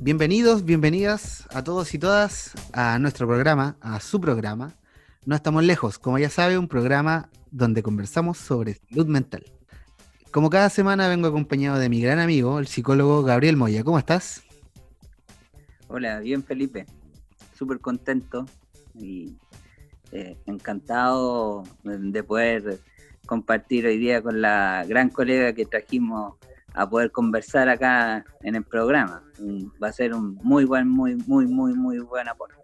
Bienvenidos, bienvenidas a todos y todas a nuestro programa, a su programa. No estamos lejos, como ya sabe, un programa donde conversamos sobre salud mental. Como cada semana vengo acompañado de mi gran amigo, el psicólogo Gabriel Moya. ¿Cómo estás? Hola, bien Felipe. Súper contento y eh, encantado de poder compartir hoy día con la gran colega que trajimos a poder conversar acá en el programa. Va a ser un muy buen, muy, muy, muy, muy buen aporte.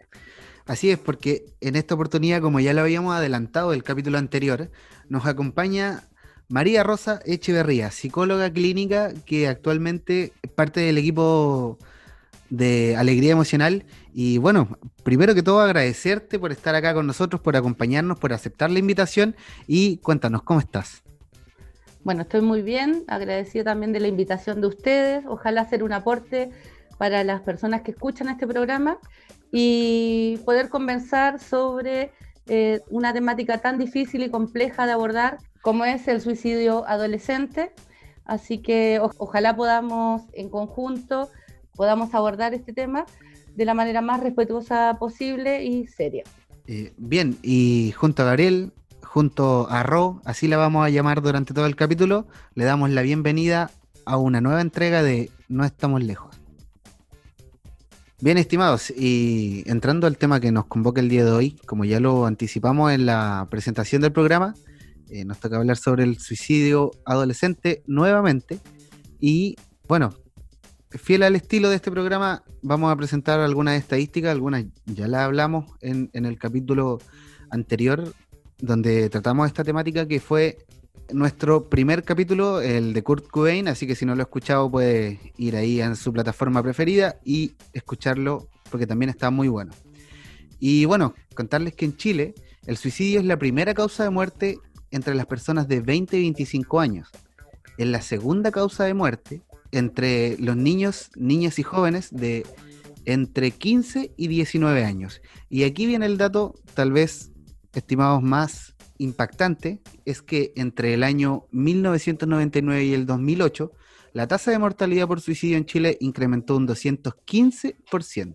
Así es, porque en esta oportunidad, como ya lo habíamos adelantado el capítulo anterior, nos acompaña María Rosa Echeverría, psicóloga clínica que actualmente es parte del equipo de Alegría Emocional. Y bueno, primero que todo agradecerte por estar acá con nosotros, por acompañarnos, por aceptar la invitación y cuéntanos, ¿cómo estás? Bueno, estoy muy bien, agradecido también de la invitación de ustedes. Ojalá hacer un aporte para las personas que escuchan este programa y poder conversar sobre eh, una temática tan difícil y compleja de abordar como es el suicidio adolescente. Así que ojalá podamos en conjunto podamos abordar este tema de la manera más respetuosa posible y seria. Eh, bien, y junto a Gabriel, junto a Ro, así la vamos a llamar durante todo el capítulo, le damos la bienvenida a una nueva entrega de No estamos lejos. Bien, estimados, y entrando al tema que nos convoca el día de hoy, como ya lo anticipamos en la presentación del programa, eh, nos toca hablar sobre el suicidio adolescente nuevamente. Y bueno, fiel al estilo de este programa, vamos a presentar algunas estadísticas, algunas ya las hablamos en, el capítulo anterior, donde tratamos esta temática que fue nuestro primer capítulo, el de Kurt Cobain, así que si no lo ha escuchado puede ir ahí en su plataforma preferida y escucharlo porque también está muy bueno. Y bueno, contarles que en Chile el suicidio es la primera causa de muerte entre las personas de 20 y 25 años. Es la segunda causa de muerte entre los niños, niñas y jóvenes de entre 15 y 19 años. Y aquí viene el dato, tal vez, estimados, más impactante, es que entre el año 1999 y el 2008, la tasa de mortalidad por suicidio en Chile incrementó un 215%.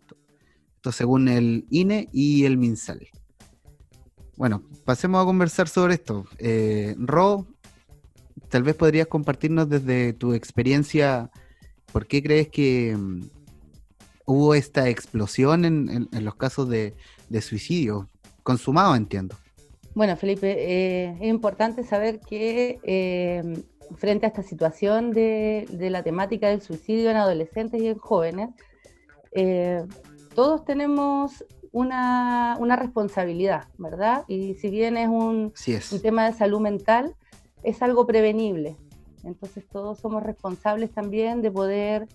Esto según el INE y el MinSal. Bueno, pasemos a conversar sobre esto. Eh, Ro, tal vez podrías compartirnos desde tu experiencia, ¿por qué crees que mm, hubo esta explosión en, los casos de, suicidio? Consumado, entiendo. Bueno, Felipe, eh, es importante saber que eh, frente a esta situación de, la temática del suicidio en adolescentes y en jóvenes, eh, todos tenemos una, responsabilidad, ¿verdad? Y si bien es un, un tema de salud mental, es algo prevenible. Entonces todos somos responsables también de poder,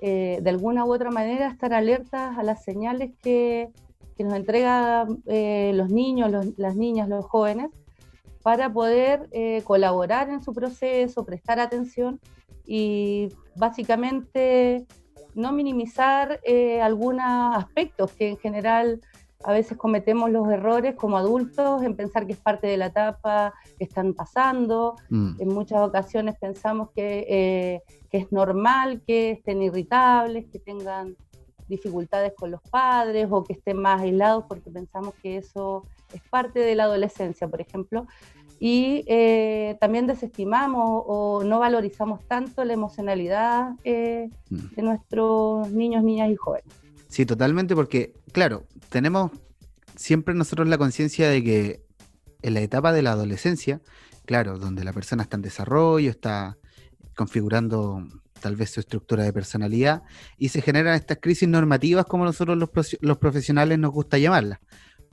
eh, de alguna u otra manera, estar alertas a las señales que, nos entregan eh, los niños, las niñas, los jóvenes, para poder eh, colaborar en su proceso, prestar atención y básicamente no minimizar algunos aspectos que en general a veces cometemos los errores como adultos en pensar que es parte de la etapa que están pasando. Mm. En muchas ocasiones pensamos que, eh, que, es normal que estén irritables, que tengan dificultades con los padres o que estén más aislados porque pensamos que eso es parte de la adolescencia, por ejemplo. Y eh, también desestimamos o no valorizamos tanto la emocionalidad eh, mm. de nuestros niños, niñas y jóvenes. Sí, totalmente, porque, claro, tenemos siempre nosotros la conciencia de que en la etapa de la adolescencia, claro, donde la persona está en desarrollo, está configurando tal vez su estructura de personalidad, y se generan estas crisis normativas como nosotros los, los profesionales nos gusta llamarlas.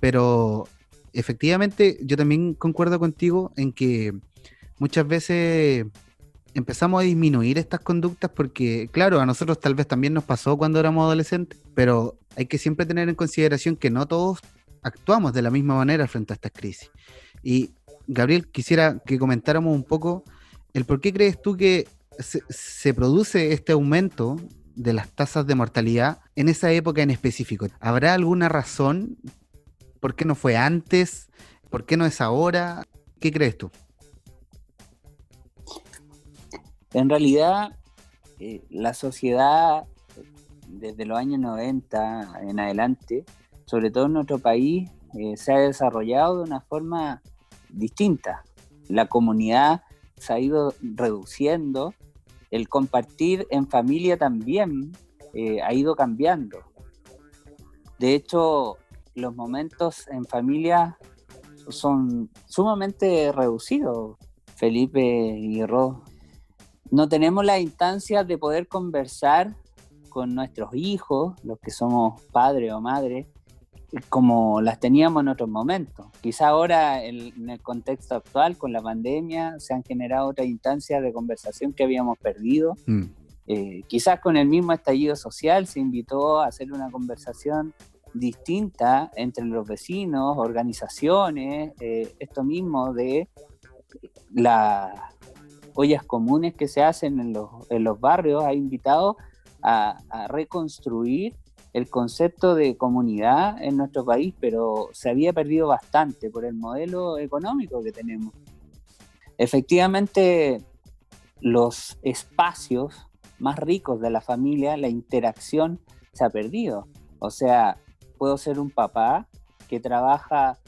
Pero efectivamente, yo también concuerdo contigo en que muchas veces empezamos a disminuir estas conductas porque, claro, a nosotros tal vez también nos pasó cuando éramos adolescentes, pero hay que siempre tener en consideración que no todos actuamos de la misma manera frente a estas crisis. Y Gabriel, quisiera que comentáramos un poco el por qué crees tú que se, produce este aumento de las tasas de mortalidad en esa época en específico. ¿Habrá alguna razón? ¿Por qué no fue antes? ¿Por qué no es ahora? ¿Qué crees tú? En realidad, eh, la sociedad desde los años 90 en adelante, sobre todo en nuestro país, eh, se ha desarrollado de una forma distinta. La comunidad se ha ido reduciendo, el compartir en familia también eh, ha ido cambiando. De hecho, los momentos en familia son sumamente reducidos, Felipe y Ro. No tenemos la instancia de poder conversar con nuestros hijos, los que somos padres o madres, como las teníamos en otros momentos. Quizá ahora en el contexto actual, con la pandemia, se han generado otras instancias de conversación que habíamos perdido. Mm. Eh, quizás con el mismo estallido social se invitó a hacer una conversación distinta entre los vecinos, organizaciones, eh, esto mismo de las ollas comunes que se hacen en los, en los barrios, ha invitado a, reconstruir el concepto de comunidad en nuestro país, pero se había perdido bastante por el modelo económico que tenemos. Efectivamente, los espacios más ricos de la familia, la interacción se ha perdido. O sea, puedo ser un papá que trabaja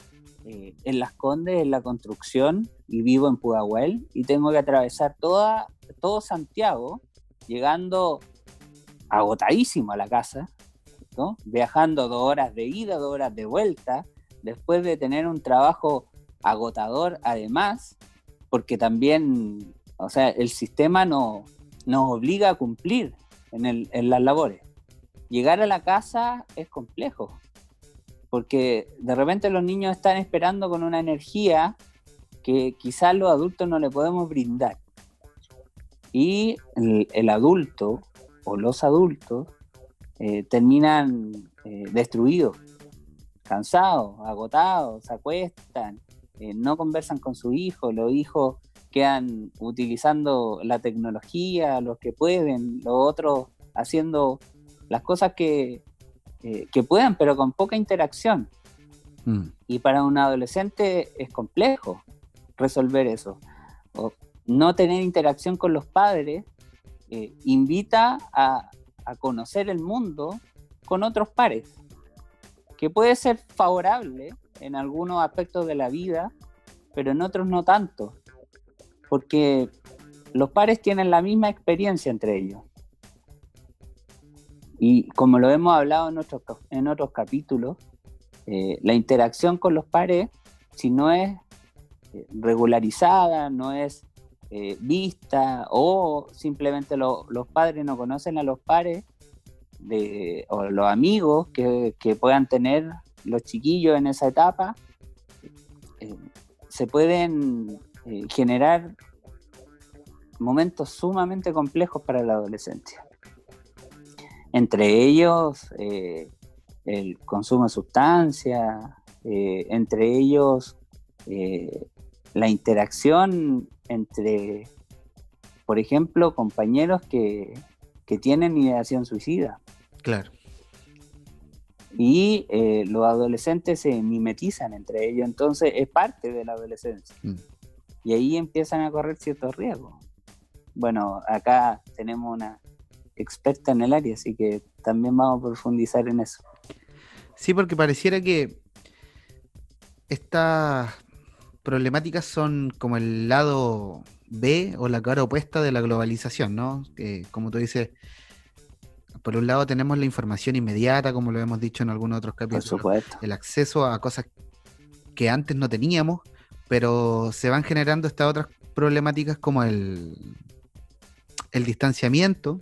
eh, en Las Condes, en la construcción, y vivo en Pudahuel, y tengo que atravesar toda, todo Santiago, llegando agotadísimo a la casa, ¿no? viajando dos horas de ida, dos horas de vuelta, después de tener un trabajo agotador además, porque también, o sea, el sistema no, nos obliga a cumplir en, en las labores. Llegar a la casa es complejo, porque de repente los niños están esperando con una energía que quizás los adultos no le podemos brindar. Y el adulto o los adultos eh, terminan eh, destruidos, cansados, agotados, se acuestan, eh, no conversan con su hijo, los hijos quedan utilizando la tecnología, los que pueden, los otros haciendo las cosas que, que puedan, pero con poca interacción. Mm. Y para un adolescente es complejo resolver eso. O no tener interacción con los padres eh, invita a, conocer el mundo con otros pares, que puede ser favorable en algunos aspectos de la vida, pero en otros no tanto, porque los pares tienen la misma experiencia entre ellos. Y como lo hemos hablado en, en otros capítulos, eh, la interacción con los pares, si no es regularizada, no es eh, vista o simplemente los padres no conocen a los pares o los amigos que, puedan tener los chiquillos en esa etapa, eh, se pueden eh, generar momentos sumamente complejos para la adolescencia. Entre ellos, el consumo de sustancias, entre ellos, la interacción entre, por ejemplo, compañeros que, tienen ideación suicida. Claro. Y eh, los adolescentes se mimetizan entre ellos, entonces es parte de la adolescencia. Mm. Y ahí empiezan a correr ciertos riesgos. Bueno, acá tenemos una experta en el área, así que también vamos a profundizar en eso. Sí, porque pareciera que esta problemáticas son como el lado B o la cara opuesta de la globalización, ¿no? como tú dices, por un lado tenemos la información inmediata, como lo hemos dicho en algunos otros capítulos, el acceso a cosas que antes no teníamos, pero se van generando estas otras problemáticas como el, el distanciamiento,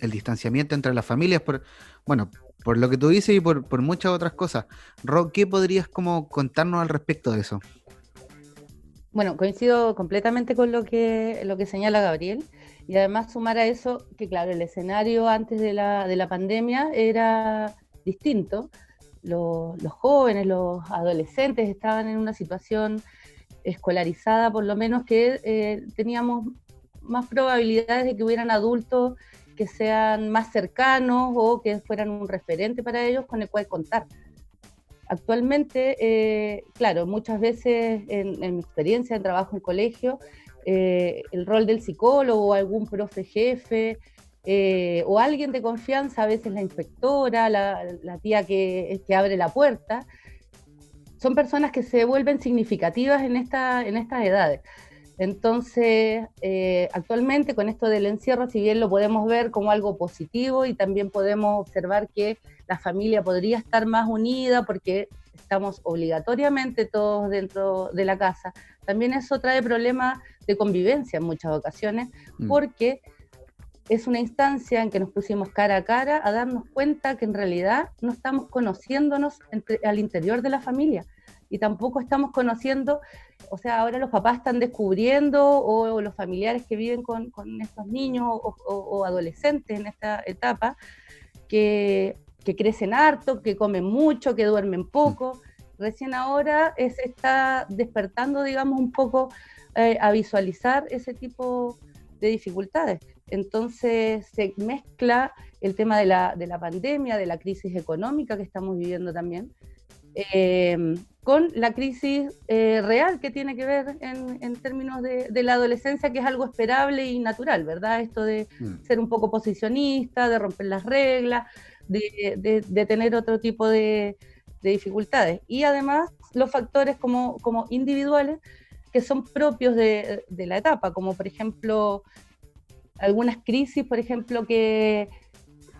el distanciamiento entre las familias, por, bueno, por lo que tú dices y por, por muchas otras cosas. Ro, ¿qué podrías como contarnos al respecto de eso? Bueno, coincido completamente con lo que, lo que señala Gabriel y además sumar a eso que, claro, el escenario antes de la, de la pandemia era distinto. Los, los, jóvenes, los adolescentes estaban en una situación escolarizada, por lo menos que eh, teníamos más probabilidades de que hubieran adultos que sean más cercanos o que fueran un referente para ellos con el cual contar. Actualmente, eh, claro, muchas veces en, mi experiencia en trabajo en colegio, eh, el rol del psicólogo o algún profe jefe eh, o alguien de confianza, a veces la inspectora, la, tía que, que, abre la puerta, son personas que se vuelven significativas en, esta, en estas edades. Entonces, actualmente con esto del encierro, si bien lo podemos ver como algo positivo y también podemos observar que la familia podría estar más unida porque estamos obligatoriamente todos dentro de la casa. También eso trae problemas de convivencia en muchas ocasiones mm. porque es una instancia en que nos pusimos cara a cara a darnos cuenta que en realidad no estamos conociéndonos al interior de la familia y tampoco estamos conociendo, o sea, ahora los papás están descubriendo o, los familiares que viven con, estos niños o adolescentes en esta etapa, que crecen harto, que comen mucho, que duermen poco. Recién ahora se está despertando, digamos, un poco eh, a visualizar ese tipo de dificultades. Entonces se mezcla el tema de la, de la pandemia, de la crisis económica que estamos viviendo también, em, con la crisis eh, real que tiene que ver en, en términos de, de, la adolescencia, que es algo esperable y natural, ¿verdad? Esto de mm. ser un poco posicionista, de romper las reglas, de, tener otro tipo de, dificultades. Y además los factores como, como individuales que son propios de, la etapa, como por ejemplo algunas crisis, por ejemplo, que,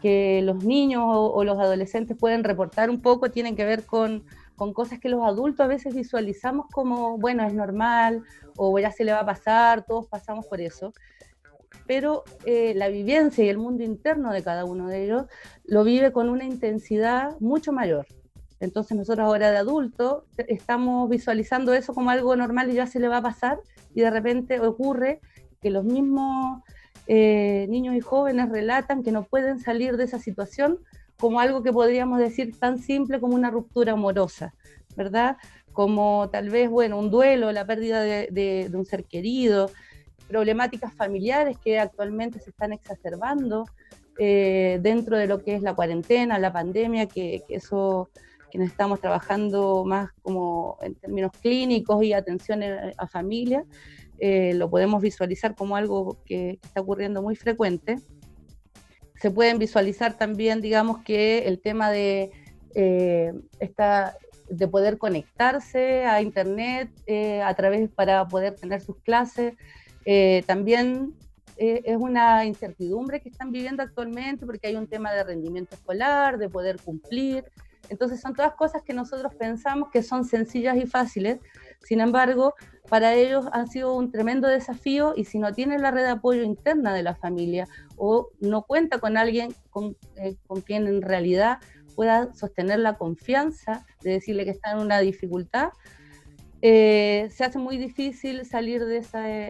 que los niños o, los adolescentes pueden reportar un poco, tienen que ver con, con cosas que los adultos a veces visualizamos como, bueno, es normal o ya se le va a pasar, todos pasamos por eso pero eh, la vivencia y el mundo interno de cada uno de ellos lo vive con una intensidad mucho mayor. Entonces nosotros ahora de adultos estamos visualizando eso como algo normal y ya se le va a pasar y de repente ocurre que los mismos eh, niños y jóvenes relatan que no pueden salir de esa situación como algo que podríamos decir tan simple como una ruptura amorosa, ¿verdad? Como tal vez, bueno, un duelo, la pérdida de un ser querido, problemáticas familiares que actualmente se están exacerbando eh, dentro de lo que es la cuarentena, la pandemia, que, eso que estamos trabajando más como en términos clínicos y atención a, familia, eh, lo podemos visualizar como algo que, está ocurriendo muy frecuente. Se pueden visualizar también, digamos, que el tema de eh, esta, de poder conectarse a internet a través para poder tener sus clases, eh, también eh, es una incertidumbre que están viviendo actualmente porque hay un tema de rendimiento escolar, de poder cumplir. Entonces son todas cosas que nosotros pensamos que son sencillas y fáciles, sin embargo, para ellos han sido un tremendo desafío y si no tienen la red de apoyo interna de la familia o no cuenta con alguien con, eh, con quien en realidad pueda sostener la confianza de decirle que está en una dificultad, eh, se hace muy difícil salir de,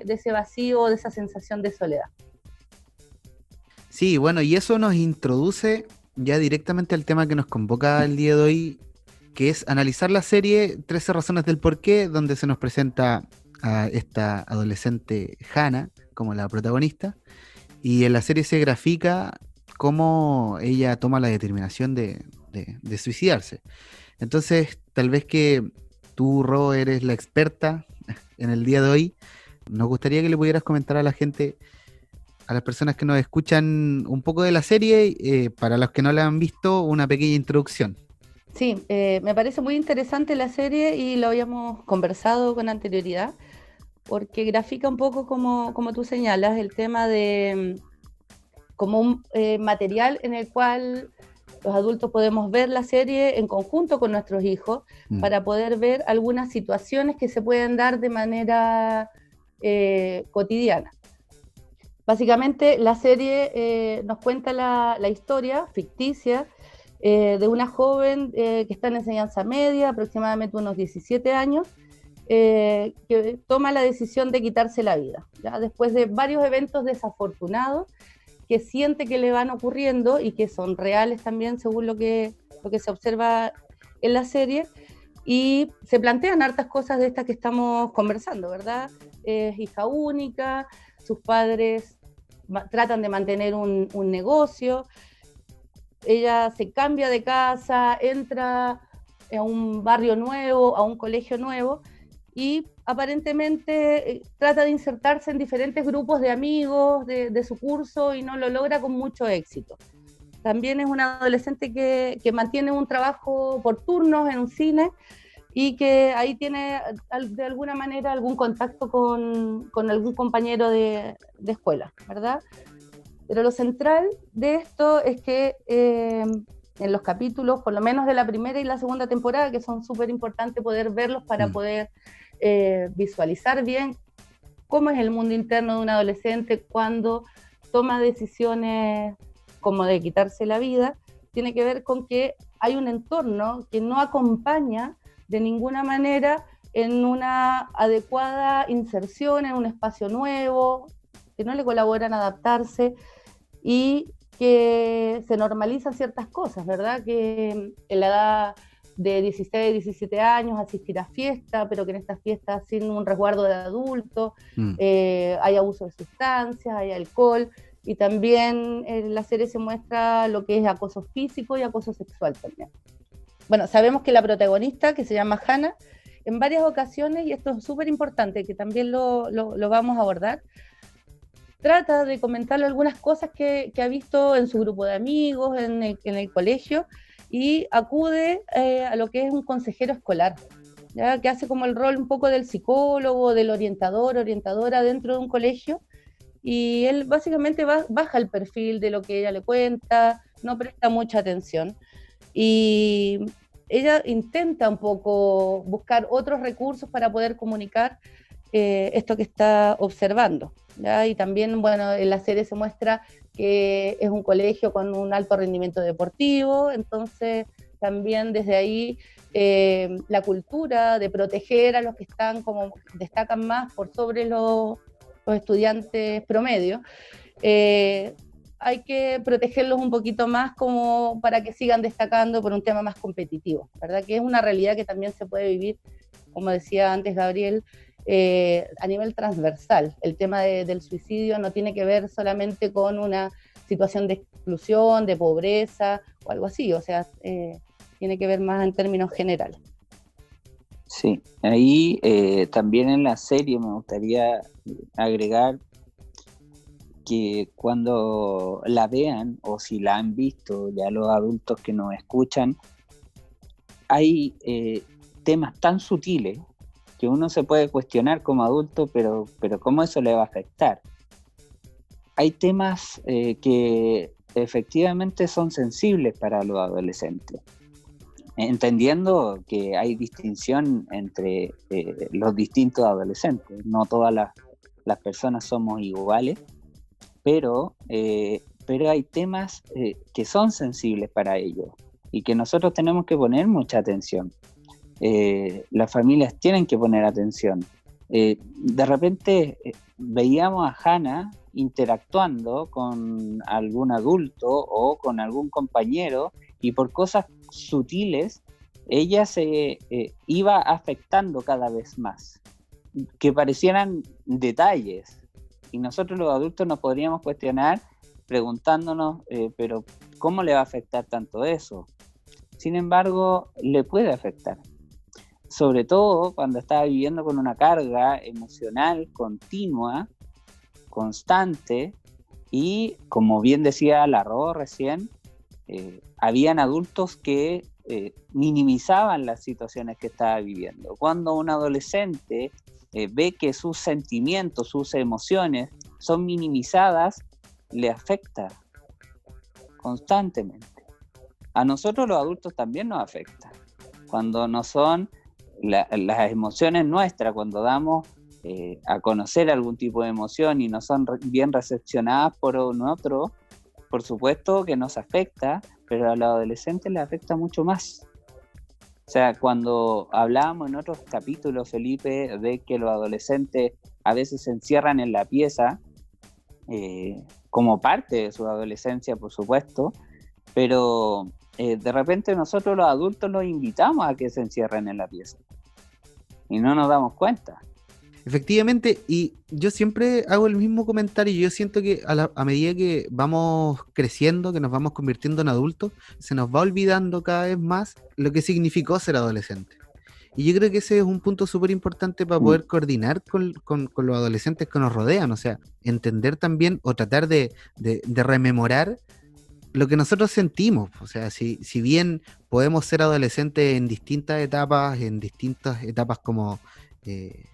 ese vacío, de esa sensación de soledad. Sí, bueno, y eso nos introduce ya directamente al tema que nos convoca el día de hoy, que es analizar la serie 13 razones del porqué, donde se nos presenta a esta adolescente Hannah como la protagonista, y en la serie se grafica cómo ella toma la determinación de suicidarse. Entonces, tal vez que tú, Ro, eres la experta en el día de hoy. Nos gustaría que le pudieras comentar a la gente, a las personas que nos escuchan un poco de la serie, eh, para los que no la han visto, una pequeña introducción. Sí, eh, me parece muy interesante la serie y lo habíamos conversado con anterioridad, porque grafica un poco como, como tú señalas, el tema de mm, como un eh, material en el cual los adultos podemos ver la serie en conjunto con nuestros hijos mm. para poder ver algunas situaciones que se pueden dar de manera eh, cotidiana. Básicamente la serie nos cuenta la, historia ficticia eh, de una joven que está en enseñanza media, aproximadamente unos 17 años, que toma la decisión de quitarse la vida. ¿ya? Después de varios eventos desafortunados que siente que le van ocurriendo y que son reales también según lo que, lo que se observa en la serie. Y se plantean hartas cosas de estas que estamos conversando, ¿verdad? Es hija única, sus padres tratan de mantener un, negocio, ella se cambia de casa, entra a un barrio nuevo, a un colegio nuevo, y aparentemente eh, trata de insertarse en diferentes grupos de amigos de, su curso y no lo logra con mucho éxito. También es una adolescente que, mantiene un trabajo por turnos en un cine y que ahí tiene de alguna manera algún contacto con, con algún compañero de, de, escuela, ¿verdad? Pero lo central de esto es que eh, en los capítulos, por lo menos de la primera y la segunda temporada, que son súper importantes poder verlos para mm. poder eh, visualizar bien cómo es el mundo interno de un adolescente cuando toma decisiones como de quitarse la vida, tiene que ver con que hay un entorno que no acompaña de ninguna manera en una adecuada inserción en un espacio nuevo, que no le colaboran a adaptarse y que se normalizan ciertas cosas, ¿verdad? Que en la edad de 16, 17 años asistir a fiestas, pero que en estas fiestas sin un resguardo de adulto, mm. eh, hay abuso de sustancias, hay alcohol, y también en la serie se muestra lo que es acoso físico y acoso sexual también. Bueno, sabemos que la protagonista, que se llama Hannah, en varias ocasiones, y esto es súper importante, que también lo, vamos a abordar, trata de comentarle algunas cosas que, ha visto en su grupo de amigos, en el, colegio, y acude eh, a lo que es un consejero escolar, que hace como el rol un poco del psicólogo, del orientador, orientadora dentro de un colegio, y él básicamente baja el perfil de lo que ella le cuenta, no presta mucha atención. Y ella intenta un poco buscar otros recursos para poder comunicar eh, esto que está observando. Y también, bueno, en la serie se muestra que es un colegio con un alto rendimiento deportivo, entonces también desde ahí eh, la cultura de proteger a los que están como destacan más por sobre los, estudiantes promedio. Eh, hay que protegerlos un poquito más como para que sigan destacando por un tema más competitivo, ¿verdad? Que es una realidad que también se puede vivir, como decía antes Gabriel, eh, a nivel transversal. El tema del suicidio no tiene que ver solamente con una situación de exclusión, de pobreza o algo así, o sea, eh, tiene que ver más en términos generales. Sí, ahí eh, también en la serie me gustaría agregar que cuando la vean o si la han visto ya los adultos que nos escuchan, hay temas tan sutiles que uno se puede cuestionar como adulto, pero, pero ¿cómo eso le va a afectar? Hay temas eh, que efectivamente son sensibles para los adolescentes, entendiendo que hay distinción entre eh, los distintos adolescentes, no todas las, las personas somos iguales pero, eh, pero hay temas que son sensibles para ellos y que nosotros tenemos que poner mucha atención. Eh, las familias tienen que poner atención. de repente veíamos a Hannah interactuando con algún adulto o con algún compañero y por cosas sutiles ella se iba afectando cada vez más, que parecieran detalles, y nosotros los adultos nos podríamos cuestionar preguntándonos, eh, pero ¿cómo le va a afectar tanto eso? Sin embargo, le puede afectar. Sobre todo cuando está viviendo con una carga emocional continua, constante, y como bien decía Larro recién, eh, habían adultos que eh, minimizaban las situaciones que estaba viviendo. Cuando un adolescente eh, ve que sus sentimientos, sus emociones son minimizadas, le afecta constantemente. A nosotros los adultos también nos afecta. Cuando no son las emociones nuestras, cuando damos eh, a conocer algún tipo de emoción y no son bien recepcionadas por un otro, por supuesto que nos afecta, pero a los adolescentes les afecta mucho más. O sea, cuando hablábamos en otros capítulos, Felipe, de que los adolescentes a veces se encierran en la pieza, eh, como parte de su adolescencia, por supuesto, pero eh, de repente nosotros los adultos los invitamos a que se encierren en la pieza y no nos damos cuenta. Efectivamente, y yo siempre hago el mismo comentario, yo siento que a, medida que vamos creciendo, que nos vamos convirtiendo en adultos, se nos va olvidando cada vez más lo que significó ser adolescente. Y yo creo que ese es un punto súper importante para mm. poder coordinar con, los adolescentes que nos rodean, o sea, entender también o tratar de, rememorar lo que nosotros sentimos. O sea, si, si bien podemos ser adolescentes en distintas etapas, en distintas etapas como eh,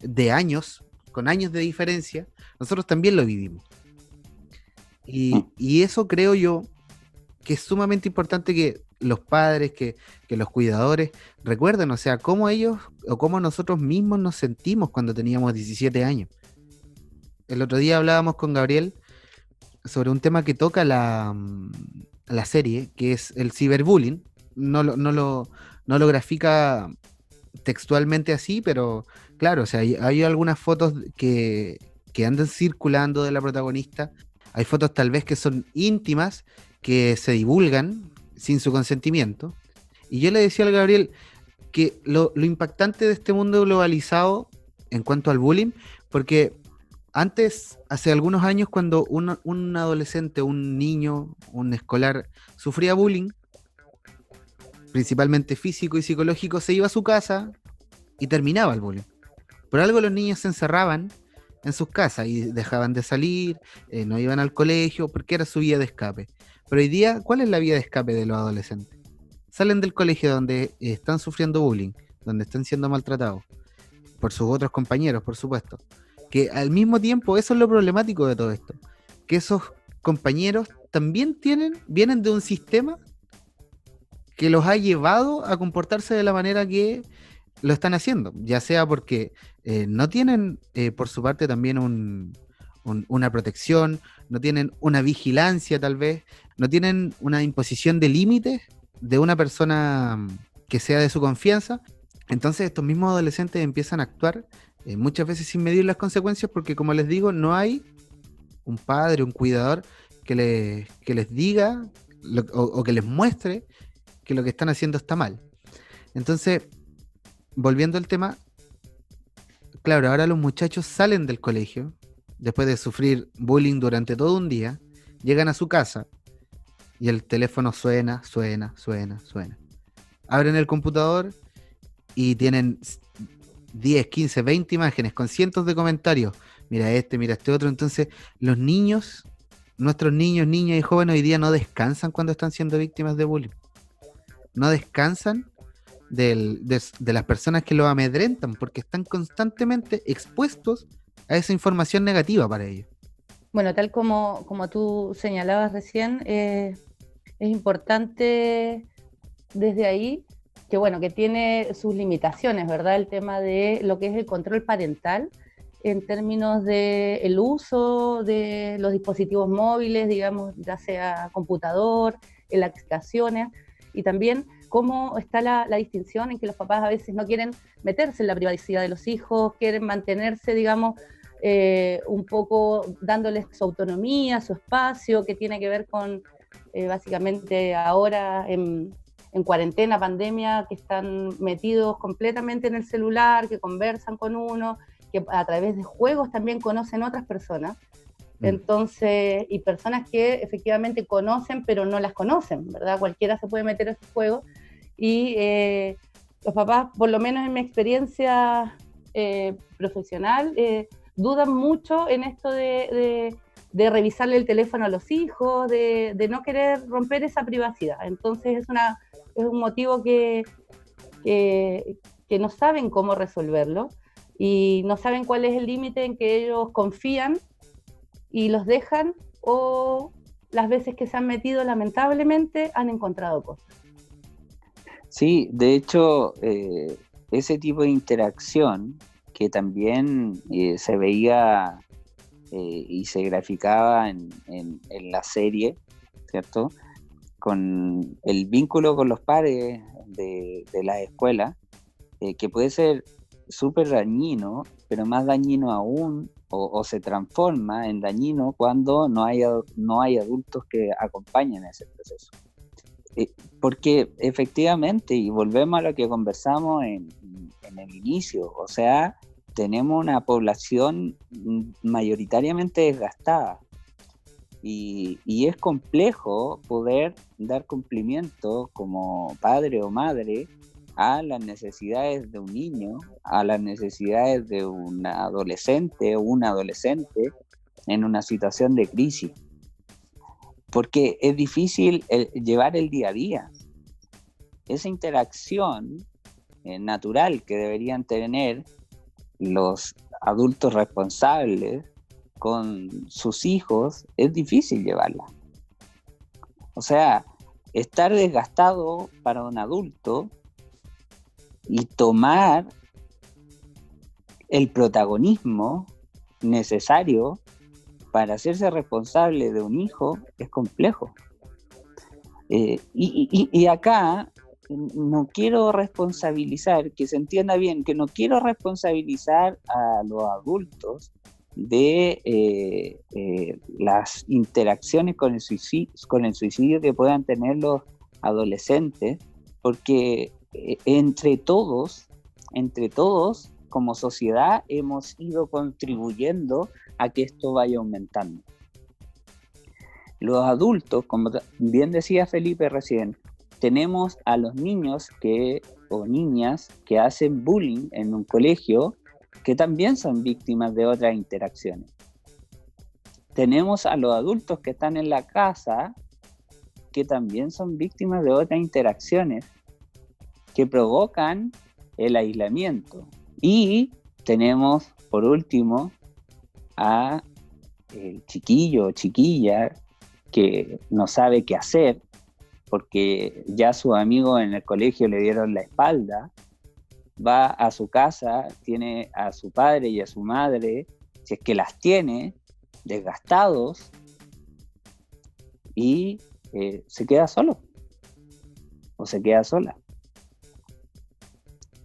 de años, con años de diferencia, nosotros también lo vivimos. Y, mm. y eso creo yo que es sumamente importante que los padres, que, los cuidadores recuerden, o sea, cómo ellos o cómo nosotros mismos nos sentimos cuando teníamos 17 años. El otro día hablábamos con Gabriel sobre un tema que toca la, mm, la serie, que es el ciberbullying. No lo, no, lo, no lo grafica textualmente así, pero claro, o sea, hay, algunas fotos que, que andan circulando de la protagonista. Hay fotos tal vez que son íntimas, que se divulgan sin su consentimiento. Y yo le decía al Gabriel que lo, impactante de este mundo globalizado en cuanto al bullying, porque antes, hace algunos años, cuando un, adolescente, un niño, un escolar sufría bullying, principalmente físico y psicológico, se iba a su casa y terminaba el bullying. Por algo los niños se encerraban en sus casas y dejaban de salir, eh, no iban al colegio, porque era su vía de escape. Pero hoy día, ¿cuál es la vía de escape de los adolescentes? Salen del colegio donde están sufriendo bullying, donde están siendo maltratados, por sus otros compañeros, por supuesto. Que al mismo tiempo, eso es lo problemático de todo esto, que esos compañeros también tienen, vienen de un sistema que los ha llevado a comportarse de la manera que lo están haciendo, ya sea porque eh, no tienen eh, por su parte también una protección, no tienen una vigilancia tal vez, no tienen una imposición de límites de una persona que sea de su confianza. Entonces estos mismos adolescentes empiezan a actuar eh, muchas veces sin medir las consecuencias porque como les digo, no hay un padre, un cuidador que, les diga o, que les muestre que lo que están haciendo está mal. Entonces, volviendo al tema, claro, ahora los muchachos salen del colegio después de sufrir bullying durante todo un día, llegan a su casa, y el teléfono suena, suena, suena, suena. Abren el computador y tienen 10, 15, 20 imágenes con cientos de comentarios. Mira este, mira este otro. Entonces, los niños, nuestros niños, niñas y jóvenes hoy día no descansan cuando están siendo víctimas de bullying. No descansan de, las personas que los amedrentan porque están constantemente expuestos a esa información negativa para ellos. Bueno, tal como, como tú señalabas recién, eh, es importante desde ahí que bueno, que tiene sus limitaciones, ¿verdad? El tema de lo que es el control parental en términos de el uso de los dispositivos móviles, digamos, ya sea computador, en las aplicaciones, y también cómo está la, la, distinción en que los papás a veces no quieren meterse en la privacidad de los hijos, quieren mantenerse, digamos, eh, un poco dándoles su autonomía, su espacio, que tiene que ver con eh, básicamente ahora en, cuarentena, pandemia, que están metidos completamente en el celular, que conversan con uno, que a través de juegos también conocen otras personas. Mm. Entonces, y personas que efectivamente conocen, pero no las conocen, ¿verdad? Cualquiera se puede meter a estos juegos. Y eh, los papás, por lo menos en mi experiencia eh, profesional, dudan mucho en esto de de revisarle el teléfono a los hijos, de, no querer romper esa privacidad. Entonces es, una, es un motivo que, que, no saben cómo resolverlo y no saben cuál es el límite en que ellos confían y los dejan o las veces que se han metido lamentablemente han encontrado cosas. Sí, de hecho, eh, ese tipo de interacción que también eh, se veía eh, y se graficaba en, en, la serie, ¿cierto? Con el vínculo con los padres de, la escuela, eh, que puede ser súper dañino, pero más dañino aún, o, se transforma en dañino cuando no hay, no hay adultos que acompañen ese proceso. Eh, porque efectivamente, y volvemos a lo que conversamos en, en el inicio, o sea, tenemos una población mayoritariamente desgastada y, es complejo poder dar cumplimiento como padre o madre a las necesidades de un niño, a las necesidades de un adolescente o un adolescente en una situación de crisis. Porque es difícil llevar el día a día. Esa interacción eh, natural que deberían tener los adultos responsables con sus hijos es difícil llevarla. O sea, estar desgastado para un adulto y tomar el protagonismo necesario para hacerse responsable de un hijo es complejo. Eh, y, acá no quiero responsabilizar, que se entienda bien, que no quiero responsabilizar a los adultos de eh, eh, las interacciones con el, suicidio, con el suicidio que puedan tener los adolescentes, porque eh, entre todos, entre todos, como sociedad, hemos ido contribuyendo a que esto vaya aumentando. Los adultos, como bien decía Felipe recién, tenemos a los niños que, o niñas que hacen bullying en un colegio que también son víctimas de otras interacciones. Tenemos a los adultos que están en la casa que también son víctimas de otras interacciones que provocan el aislamiento. Y tenemos, por último, a el chiquillo o chiquilla que no sabe qué hacer porque ya sus amigos en el colegio le dieron la espalda, va a su casa, tiene a su padre y a su madre, si es que las tiene, desgastados, y eh, se queda solo o se queda sola.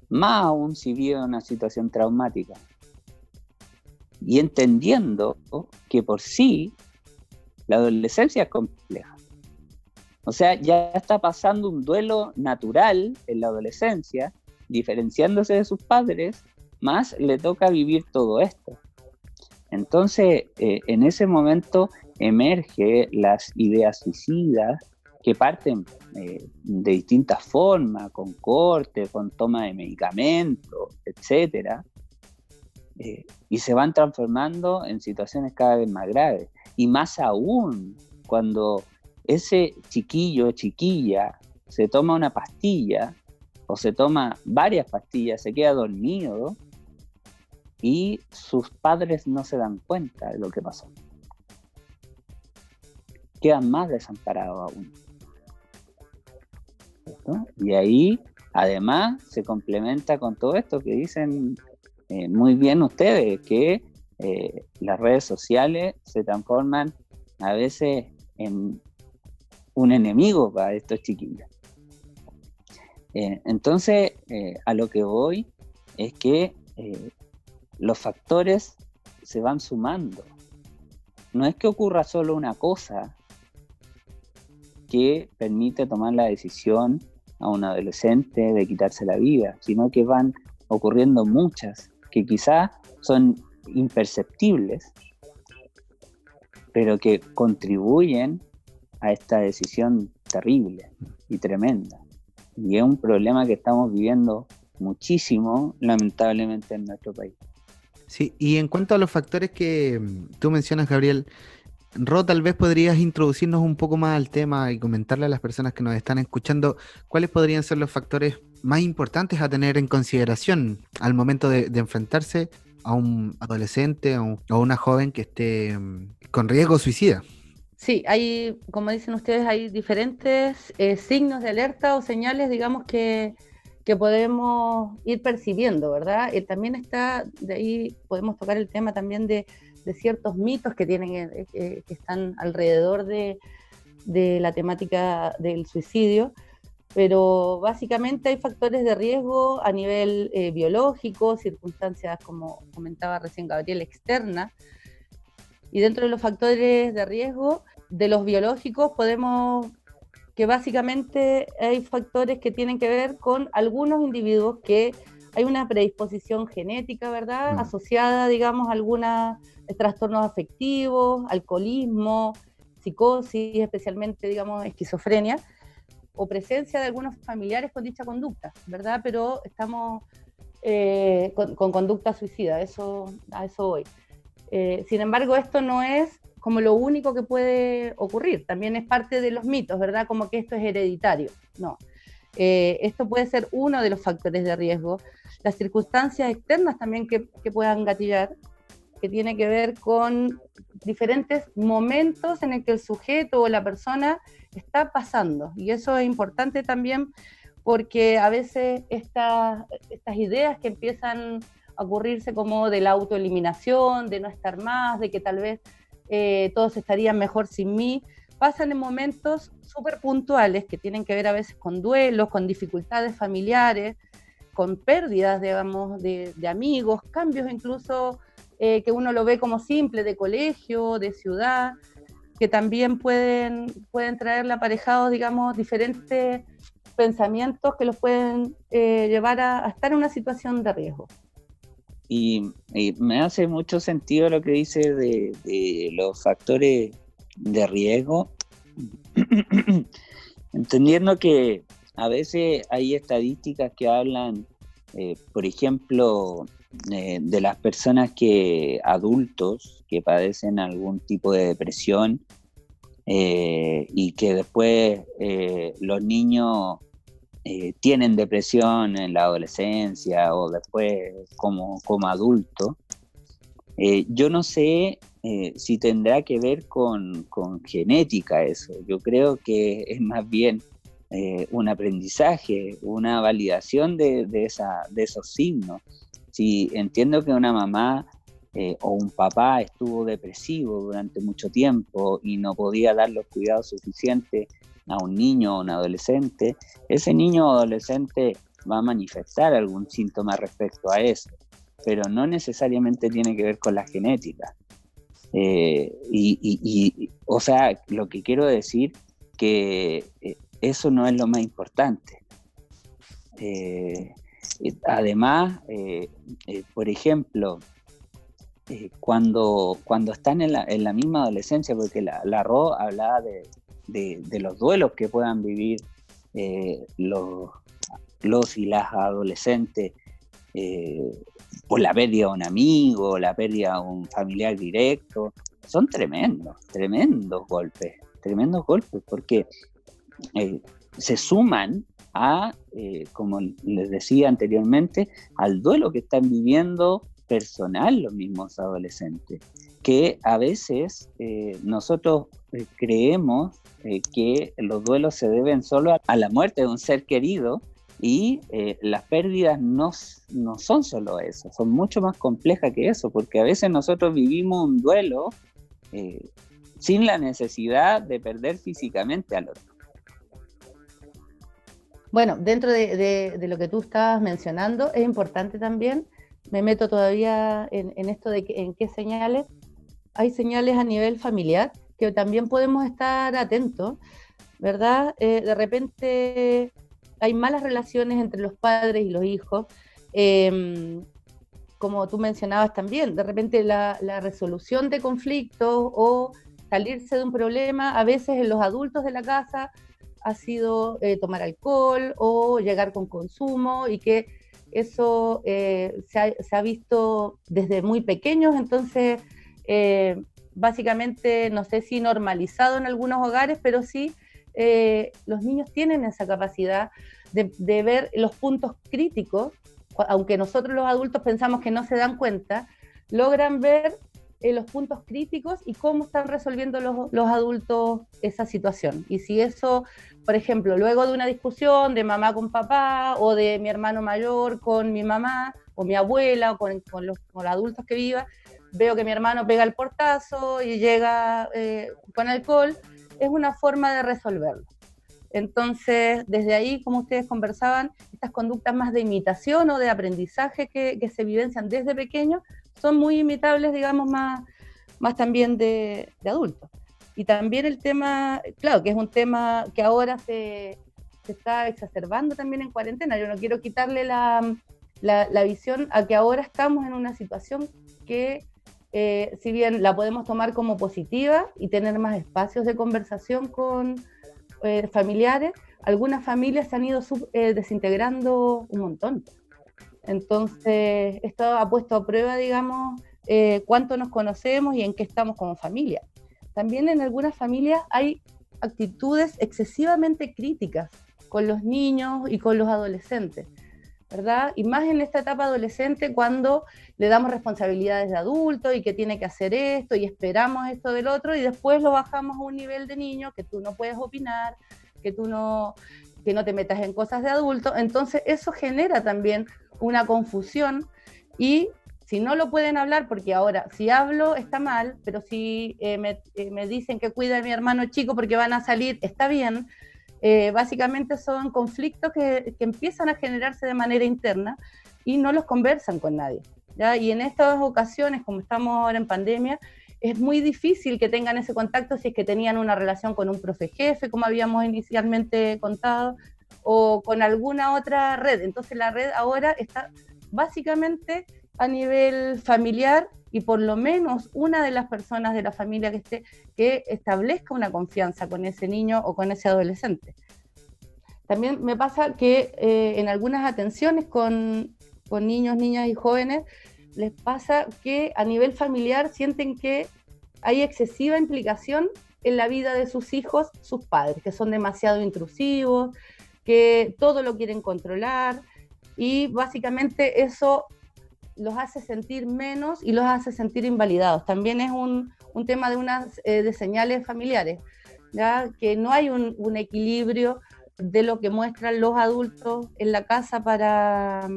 Más aún si vive una situación traumática. Y entendiendo que por sí la adolescencia es compleja. O sea, ya está pasando un duelo natural en la adolescencia, diferenciándose de sus padres, más le toca vivir todo esto. Entonces, eh, en ese momento emerge las ideas suicidas que parten eh, de distintas formas, con corte, con toma de medicamentos, etc. Eh, y se van transformando en situaciones cada vez más graves. Y más aún cuando ese chiquillo o chiquilla se toma una pastilla o se toma varias pastillas, se queda dormido y sus padres no se dan cuenta de lo que pasó. Quedan más desamparados aún. Y ahí, además, se complementa con todo esto que dicen eh, muy bien ustedes, que eh, las redes sociales se transforman a veces en un enemigo para estos chiquillos. Eh, entonces, eh, a lo que voy es que eh, los factores se van sumando. No es que ocurra solo una cosa que permite tomar la decisión a un adolescente de quitarse la vida, sino que van ocurriendo muchas que quizás son imperceptibles, pero que contribuyen a esta decisión terrible y tremenda. Y es un problema que estamos viviendo muchísimo, lamentablemente, en nuestro país. Sí, y en cuanto a los factores que mm, tú mencionas, Gabriel, Ro, tal vez podrías introducirnos un poco más al tema y comentarle a las personas que nos están escuchando cuáles podrían ser los factores más importantes a tener en consideración al momento de, enfrentarse a un adolescente o a una joven que esté mm, con riesgo suicida. Sí, hay, como dicen ustedes, hay diferentes eh, signos de alerta o señales, digamos, que, podemos ir percibiendo, ¿verdad? Y también está, de ahí podemos tocar el tema también de, ciertos mitos que tienen, eh, eh, que están alrededor de, la temática del suicidio, pero básicamente hay factores de riesgo a nivel biológico, circunstancias, como comentaba recién Gabriel, externas, y dentro de los factores de riesgo de los biológicos podemos que básicamente hay factores que tienen que ver con algunos individuos que hay una predisposición genética, ¿verdad? Mm. Asociada, digamos, a algunos trastornos afectivos, alcoholismo, psicosis, especialmente, digamos, esquizofrenia, o presencia de algunos familiares con dicha conducta, ¿verdad? Pero estamos eh, con, conducta suicida, eso, a eso voy. Eh, sin embargo, esto no es como lo único que puede ocurrir, también es parte de los mitos, ¿verdad? Como que esto es hereditario, no. Eh, esto puede ser uno de los factores de riesgo. Las circunstancias externas también que, que puedan gatillar, que tiene que ver con diferentes momentos en el que el sujeto o la persona está pasando. Y eso es importante también porque a veces estas ideas que empiezan a ocurrirse como de la autoeliminación, de no estar más, de que tal vez eh, todos estarían mejor sin mí, pasan en momentos súper puntuales que tienen que ver a veces con duelos, con dificultades familiares, con pérdidas, de, amigos, cambios incluso eh, que uno lo ve como simple, de colegio, de ciudad, que también pueden, pueden traerle aparejados, digamos, diferentes pensamientos que los pueden eh, llevar a, estar en una situación de riesgo. Y, me hace mucho sentido lo que dice de, los factores de riesgo, entendiendo que a veces hay estadísticas que hablan, eh, por ejemplo, eh, de las personas que adultos que padecen algún tipo de depresión y que después los niños eh, tienen depresión en la adolescencia o después como, como adulto, eh, yo no sé eh, si tendrá que ver con, genética eso. Yo creo que es más bien un aprendizaje, una validación de, esa, de esos signos. Si entiendo que una mamá o un papá estuvo depresivo durante mucho tiempo y no podía dar los cuidados suficientes a un niño o un adolescente, ese niño o adolescente va a manifestar algún síntoma respecto a eso, pero no necesariamente tiene que ver con la genética. Eh, y, o sea, lo que quiero decir que eh, eso no es lo más importante. Eh, además, por ejemplo, cuando, cuando están en la, en la, misma adolescencia, porque la, la RO hablaba de, de, los duelos que puedan vivir eh, los, los, y las adolescentes eh, por la pérdida de un amigo, la pérdida de un familiar directo, son tremendos, tremendos golpes, tremendos golpes, porque eh, se suman a, como les decía anteriormente, al duelo que están viviendo personal los mismos adolescentes, que a veces nosotros creemos eh, que los duelos se deben solo a la muerte de un ser querido y eh, las pérdidas no, no son solo eso, son mucho más complejas que eso, porque a veces nosotros vivimos un duelo eh, sin la necesidad de perder físicamente al otro. Bueno, dentro de, lo que tú estabas mencionando, es importante también, me meto todavía en, esto de en qué señales, hay señales a nivel familiar que también podemos estar atentos, ¿verdad? Eh, de repente hay malas relaciones entre los padres y los hijos. Em, como tú mencionabas también, de repente la, resolución de conflictos o salirse de un problema, a veces en los adultos de la casa ha sido eh, tomar alcohol o llegar con consumo y que eso eh, se, ha, se, ha, visto desde muy pequeños, entonces básicamente, no sé si normalizado en algunos hogares, pero sí eh, los niños tienen esa capacidad de, ver los puntos críticos, aunque nosotros los adultos pensamos que no se dan cuenta, logran ver eh, los puntos críticos y cómo están resolviendo los, los, adultos esa situación. Y si eso, por ejemplo, luego de una discusión de mamá con papá o de mi hermano mayor con mi mamá o mi abuela o con, con los, con los adultos que viva, veo que mi hermano pega el portazo y llega eh, con alcohol, es una forma de resolverlo. Entonces, desde ahí, como ustedes conversaban, estas conductas más de imitación o de aprendizaje que, se vivencian desde pequeños son muy imitables, digamos, más, más también de, adultos. Y también el tema, claro, que es un tema que ahora se, está exacerbando también en cuarentena. Yo no quiero quitarle la, la, visión a que ahora estamos en una situación que eh, si bien la podemos tomar como positiva y tener más espacios de conversación con eh, familiares, algunas familias se han ido eh, desintegrando un montón. Entonces, esto ha puesto a prueba, digamos, cuánto nos conocemos y en qué estamos como familia. También en algunas familias hay actitudes excesivamente críticas con los niños y con los adolescentes. ¿verdad? Y más en esta etapa adolescente cuando le damos responsabilidades de adulto y que tiene que hacer esto y esperamos esto del otro y después lo bajamos a un nivel de niño que tú no puedes opinar, que tú no, que no te metas en cosas de adulto. Entonces eso genera también una confusión y si no lo pueden hablar, porque ahora si hablo está mal, pero si eh, me, eh, me, dicen que cuida a mi hermano chico porque van a salir, está bien, eh, básicamente son conflictos que, empiezan a generarse de manera interna y no los conversan con nadie. ¿ya? Y en estas ocasiones, como estamos ahora en pandemia, es muy difícil que tengan ese contacto si es que tenían una relación con un profe jefe, como habíamos inicialmente contado, o con alguna otra red. Entonces la red ahora está básicamente a nivel familiar y por lo menos una de las personas de la familia que esté que establezca una confianza con ese niño o con ese adolescente. También me pasa que eh, en algunas atenciones con, con niños, niñas y jóvenes, les pasa que a nivel familiar sienten que hay excesiva implicación en la vida de sus hijos, sus padres, que son demasiado intrusivos, que todo lo quieren controlar y básicamente eso los hace sentir menos y los hace sentir invalidados. También es un, tema de unas eh, de señales familiares, ¿ya? que no hay un, equilibrio de lo que muestran los adultos en la casa para,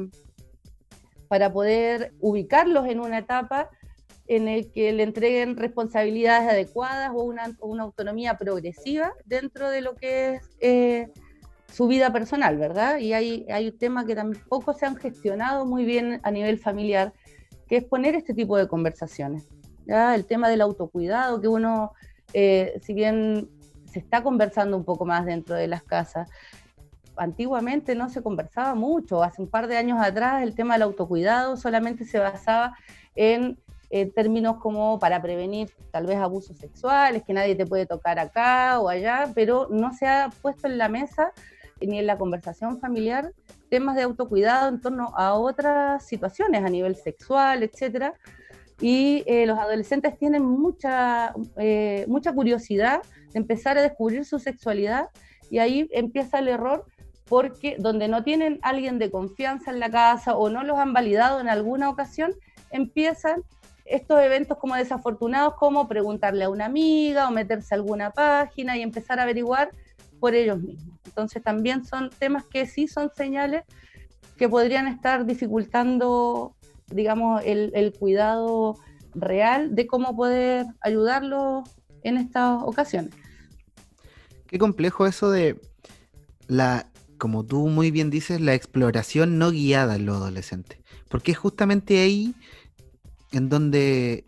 para poder ubicarlos en una etapa en el que le entreguen responsabilidades adecuadas o una, autonomía progresiva dentro de lo que es eh, su vida personal, ¿verdad? Y hay, hay temas que tampoco se han gestionado muy bien a nivel familiar, que es poner este tipo de conversaciones. El tema del autocuidado, que uno, eh, si bien se está conversando un poco más dentro de las casas, antiguamente no se conversaba mucho. Hace un par de años atrás el tema del autocuidado solamente se basaba en términos como para prevenir tal vez abusos sexuales, que nadie te puede tocar acá o allá, pero no se ha puesto en la mesa ni en la conversación familiar temas de autocuidado en torno a otras situaciones a nivel sexual, etcétera. Y eh, los adolescentes tienen mucha, eh, mucha curiosidad de empezar a descubrir su sexualidad y ahí empieza el error porque donde no tienen alguien de confianza en la casa o no los han validado en alguna ocasión, empiezan estos eventos como desafortunados como preguntarle a una amiga o meterse a alguna página y empezar a averiguar por ellos mismos. Entonces también son temas que sí son señales que podrían estar dificultando, digamos, el, cuidado real de cómo poder ayudarlos en estas ocasiones. Qué complejo eso de la, como tú muy bien dices, la exploración no guiada en los adolescentes. Porque es justamente ahí en donde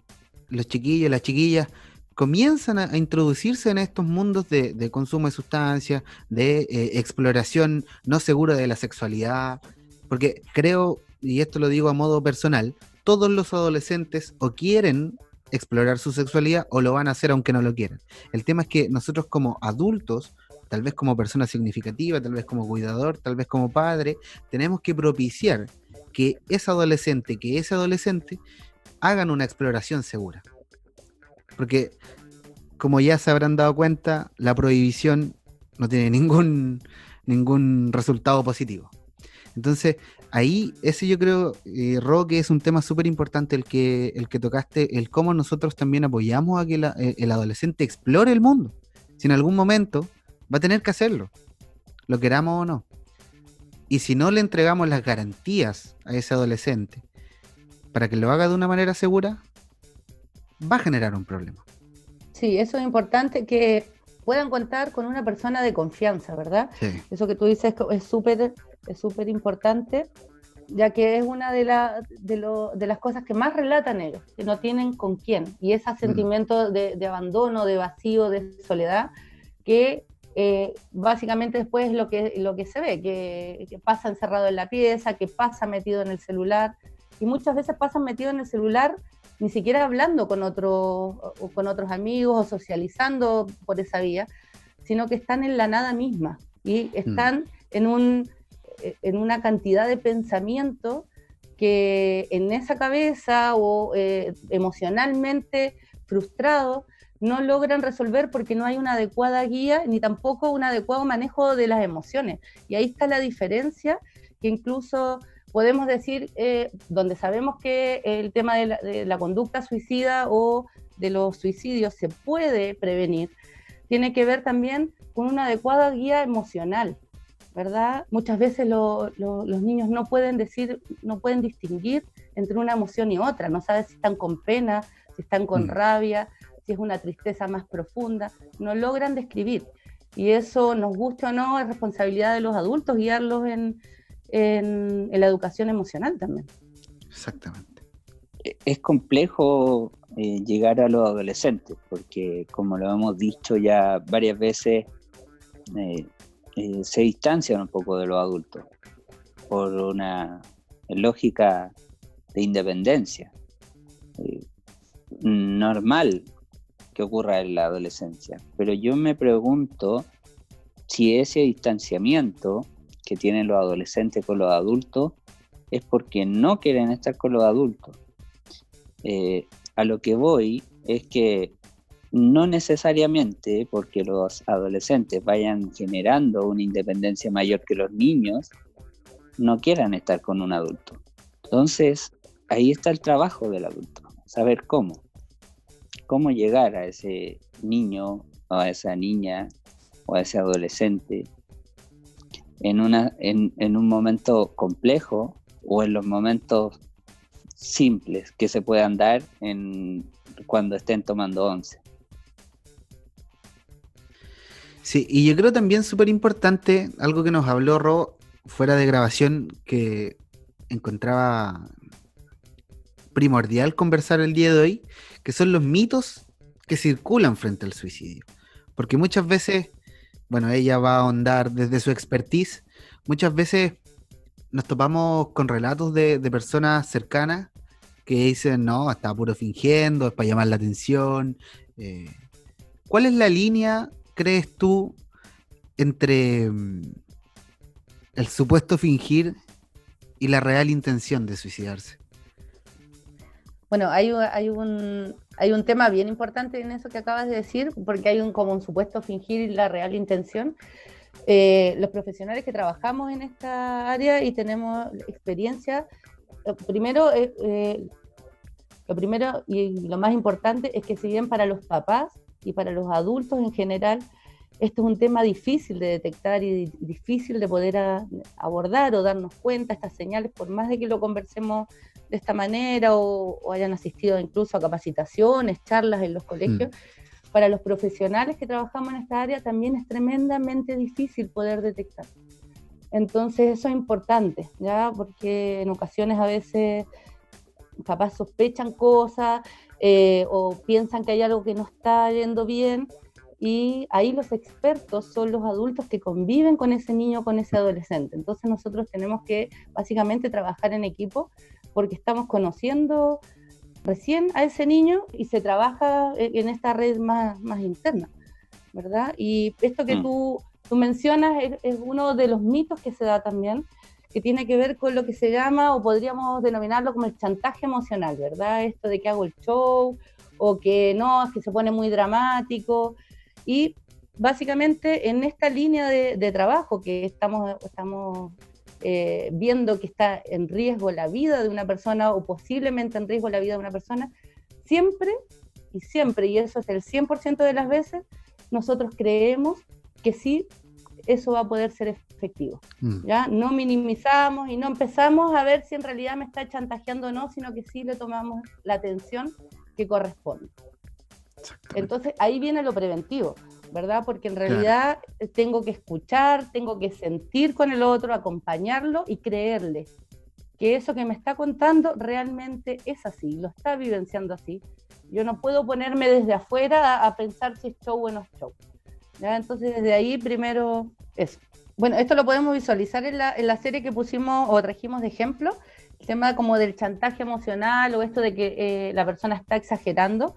los chiquillos, las chiquillas, comienzan a, introducirse en estos mundos de, consumo de sustancias, de eh, exploración no segura de la sexualidad, porque creo, y esto lo digo a modo personal, todos los adolescentes o quieren explorar su sexualidad o lo van a hacer aunque no lo quieran. El tema es que nosotros como adultos, tal vez como persona significativa, tal vez como cuidador, tal vez como padre, tenemos que propiciar que ese adolescente, que ese adolescente hagan una exploración segura. Porque, como ya se habrán dado cuenta, la prohibición no tiene ningún, ningún resultado positivo. Entonces, ahí, ese yo creo, eh, que es un tema súper importante el que, el que tocaste, el cómo nosotros también apoyamos a que eh, el adolescente explore el mundo. Si en algún momento va a tener que hacerlo, lo queramos o no. Y si no le entregamos las garantías a ese adolescente para que lo haga de una manera segura, va a generar un problema. Sí, eso es importante que puedan contar con una persona de confianza, ¿verdad? Sí. Eso que tú dices es súper es súper importante, ya que es una de, de, las cosas que más relatan ellos, que no tienen con quién. Y ese mm. sentimiento de, abandono, de vacío, de soledad, que eh, básicamente después es lo que, lo que se ve, que, que, pasa encerrado en la pieza, que pasa metido en el celular, y muchas veces pasan metido en el celular ni siquiera hablando con, otro, con otros amigos o socializando por esa vía, sino que están en la nada misma y están mm. en, un, en una cantidad de pensamiento que en esa cabeza o eh, emocionalmente frustrado no logran resolver porque no hay una adecuada guía ni tampoco un adecuado manejo de las emociones. Y ahí está la diferencia que incluso podemos decir, eh, donde sabemos que el tema de la, de la, conducta suicida o de los suicidios se puede prevenir, tiene que ver también con una adecuada guía emocional. ¿verdad? Muchas veces los niños no pueden decir, no pueden distinguir entre una emoción y otra, no saben si están con pena, si están con mm. rabia, si es una tristeza más profunda, no logran describir. Y eso, nos gusta o no, es responsabilidad de los adultos guiarlos en, la educación emocional también. Exactamente. Es complejo eh, llegar a los adolescentes, porque como lo hemos dicho ya varias veces, eh, eh, se distancian un poco de los adultos por una lógica de independencia. Eh, normal que ocurra en la adolescencia, pero yo me pregunto si ese distanciamiento que tienen los adolescentes con los adultos es porque no quieren estar con los adultos. Eh, a lo que voy es que no necesariamente porque los adolescentes vayan generando una independencia mayor que los niños, no quieran estar con un adulto. Entonces, ahí está el trabajo del adulto, saber cómo, cómo llegar a ese niño o a esa niña o a ese adolescente en, una, en, en un momento complejo o en los momentos simples que se puedan dar en, cuando estén tomando once. Sí, y yo creo también súper importante, algo que nos habló Ro fuera de grabación, que encontraba primordial conversar el día de hoy, que son los mitos que circulan frente al suicidio. Porque muchas veces, bueno, ella va a ahondar desde su expertise, muchas veces nos topamos con relatos de, personas cercanas que dicen, no, está puro fingiendo, es para llamar la atención. Eh, ¿Cuál es la línea crees tú entre mm, el supuesto fingir y la real intención de suicidarse? Bueno, hay, hay, un, hay un tema bien importante en eso que acabas de decir, porque hay un como un supuesto fingir la real intención. Eh, los profesionales que trabajamos en esta área y tenemos experiencia, primero, eh, lo primero y lo más importante es que si bien para los papás y para los adultos en general, esto es un tema difícil de detectar y difícil de poder abordar o darnos cuenta estas señales, por más de que lo conversemos de esta manera o, hayan asistido incluso a capacitaciones, charlas en los colegios. Mm. Para los profesionales que trabajamos en esta área también es tremendamente difícil poder detectar. Entonces eso es importante, ¿ya? Porque en ocasiones a veces capaz sospechan cosas eh, o piensan que hay algo que no está yendo bien y ahí los expertos son los adultos que conviven con ese niño, con ese adolescente. Entonces nosotros tenemos que básicamente trabajar en equipo porque estamos conociendo recién a ese niño y se trabaja e-, en esta red más, más interna, ¿verdad? Y esto que mm. tú, tú mencionas es, es uno de los mitos que se da también, que tiene que ver con lo que se llama, o podríamos denominarlo como el chantaje emocional, ¿verdad? Esto de que hago el show, o que no, es que se pone muy dramático. Y básicamente en esta línea de, trabajo que estamos, estamos eh, viendo que está en riesgo la vida de una persona o posiblemente en riesgo la vida de una persona, siempre y siempre, y eso es el 100% de las veces, nosotros creemos que sí, eso va a poder ser efectivo. Mm. ¿ya? No minimizamos y no empezamos a ver si en realidad me está chantajeando o no, sino que sí le tomamos la atención que corresponde. Entonces ahí viene lo preventivo, ¿verdad? Porque en realidad tengo que escuchar, tengo que sentir con el otro, acompañarlo y creerle que eso que me está contando realmente es así, lo está vivenciando así. Yo no puedo ponerme desde afuera a, pensar si es show o no es show. Entonces, desde ahí, primero, eso. Bueno, esto lo podemos visualizar en la, en la serie que pusimos o trajimos de ejemplo, el tema como del chantaje emocional o esto de que eh, la persona está exagerando.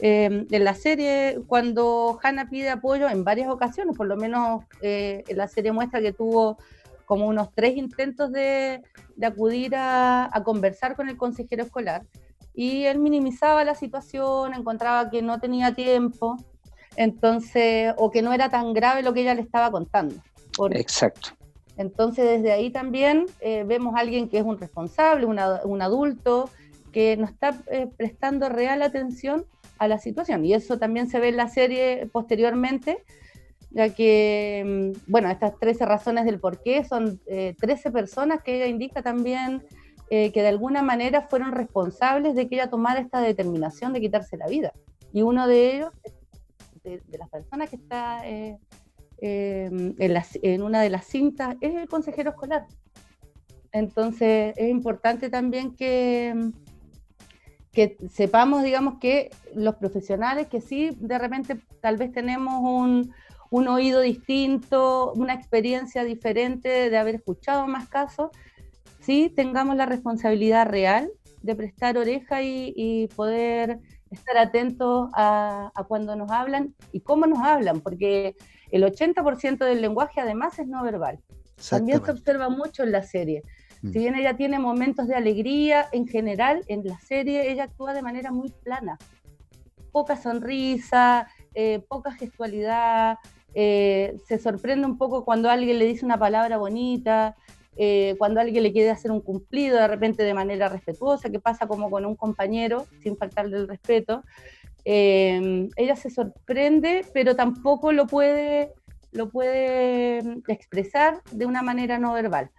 Eh, en la serie, cuando Hannah pide apoyo en varias ocasiones, por lo menos eh, en la serie muestra que tuvo como unos tres intentos de, de acudir a, a, conversar con el consejero escolar y él minimizaba la situación, encontraba que no tenía tiempo, entonces, o que no era tan grave lo que ella le estaba contando. Exacto. Entonces, desde ahí también eh, vemos a alguien que es un responsable, una, un adulto, que no está eh, prestando real atención a la situación. Y eso también se ve en la serie posteriormente, ya que, mm, bueno, estas 13 razones del por qué son eh, 13 personas que ella indica también eh, que de alguna manera fueron responsables de que ella tomara esta determinación de quitarse la vida. Y uno de ellos, de, las personas que está eh, eh, en, una de las cintas, es el consejero escolar. Entonces es importante también que, que sepamos, digamos, que los profesionales que sí, de repente tal vez tenemos un, un oído distinto, una experiencia diferente de haber escuchado más casos, sí tengamos la responsabilidad real de prestar oreja y, y poder estar atentos a, a, cuando nos hablan y cómo nos hablan, porque el 80% del lenguaje además es no verbal. También se observa mucho en la serie. Mm. Si bien ella tiene momentos de alegría, en general en la serie ella actúa de manera muy plana. Poca sonrisa, eh, poca gestualidad, eh, se sorprende un poco cuando alguien le dice una palabra bonita, eh, cuando alguien le quiere hacer un cumplido de repente de manera respetuosa, que pasa como con un compañero, sin faltarle el respeto, ella se sorprende, pero tampoco lo puede, lo puede expresar de una manera no verbal.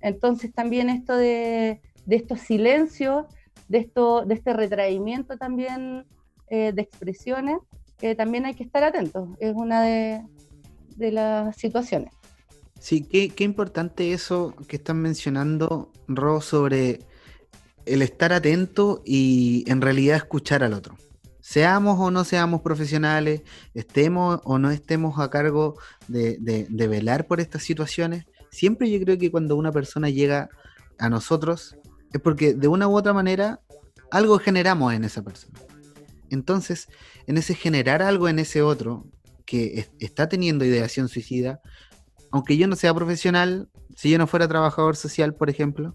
Entonces también esto de, de estos silencios, de, esto, de este retraimiento también eh, de expresiones, también hay que estar atentos, es una de, las situaciones. Sí, qué, qué, importante eso que están mencionando, Ro, sobre el estar atento y en realidad escuchar al otro. Seamos o no seamos profesionales, estemos o no estemos a cargo de velar por estas situaciones, siempre yo creo que cuando una persona llega a nosotros es porque de una u otra manera algo generamos en esa persona. Entonces, en ese generar algo en ese otro que es, está teniendo ideación suicida, aunque yo no sea profesional, si yo no fuera trabajador social, por ejemplo,